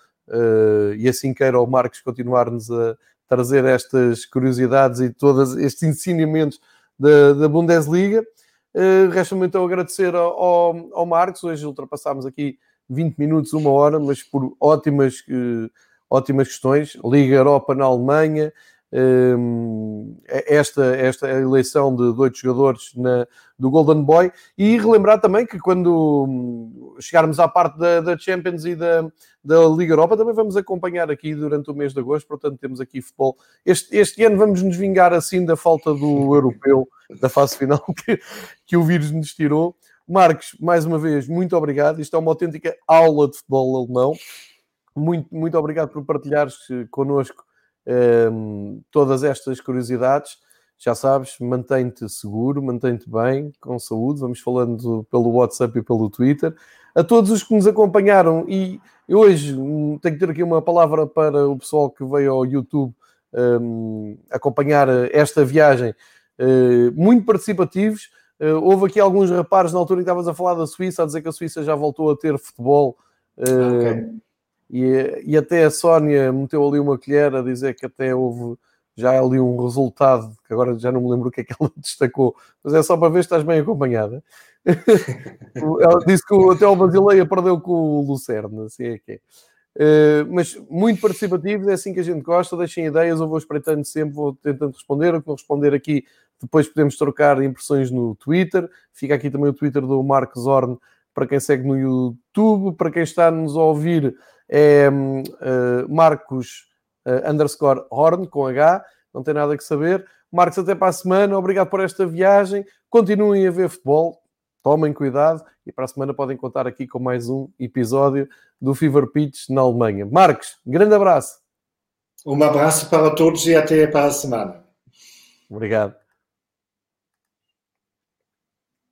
e assim queira o Marcos continuar-nos a trazer estas curiosidades e todos estes ensinamentos da, da Bundesliga. Uh, Resta-me então agradecer ao, ao Marcos. Hoje ultrapassámos aqui 20 minutos, uma hora, mas por ótimas, uh, ótimas questões. Liga Europa na Alemanha, esta, esta eleição de oito jogadores na, do Golden Boy e relembrar também que quando hum, chegarmos à parte da, da Champions e da, da Liga Europa, também vamos acompanhar aqui durante o mês de agosto, portanto temos aqui futebol. Este, este ano vamos nos vingar assim da falta do europeu, da fase final que, que o vírus nos tirou. Marcos, mais uma vez, muito obrigado. Isto é uma autêntica aula de futebol alemão. Muito, muito obrigado por partilhares eh, connosco um, todas estas curiosidades. Já sabes, mantém-te seguro, mantém-te bem, com saúde. Vamos falando pelo WhatsApp e pelo Twitter. A todos os que nos acompanharam, e hoje hum, tenho que ter aqui uma palavra para o pessoal que veio ao YouTube um, acompanhar esta viagem, uh, muito participativos Uh, houve aqui alguns reparos na altura que estavas a falar da Suíça, a dizer que a Suíça já voltou a ter futebol. Uh, okay. E, e até a Sónia meteu ali uma colher a dizer que até houve já ali um resultado, que agora já não me lembro o que é que ela destacou, mas é só para ver se estás bem acompanhada. ela disse que até o Basileia perdeu com o Lucerna, assim é que é. Uh, mas muito participativos, é assim que a gente gosta. Deixem ideias, eu vou espreitando sempre, vou tentando responder. O que responder aqui, depois podemos trocar impressões no Twitter. Fica aqui também o Twitter do Marcos Horn para quem segue no YouTube. Para quem está a nos ouvir, é uh, Marcos uh, underscore Horn com H, não tem nada que saber. Marcos, até para a semana. Obrigado por esta viagem. Continuem a ver futebol tomem cuidado e para a semana podem contar aqui com mais um episódio do Fever Pitch na Alemanha. Marcos, grande abraço. Um abraço para todos e até para a semana. Obrigado.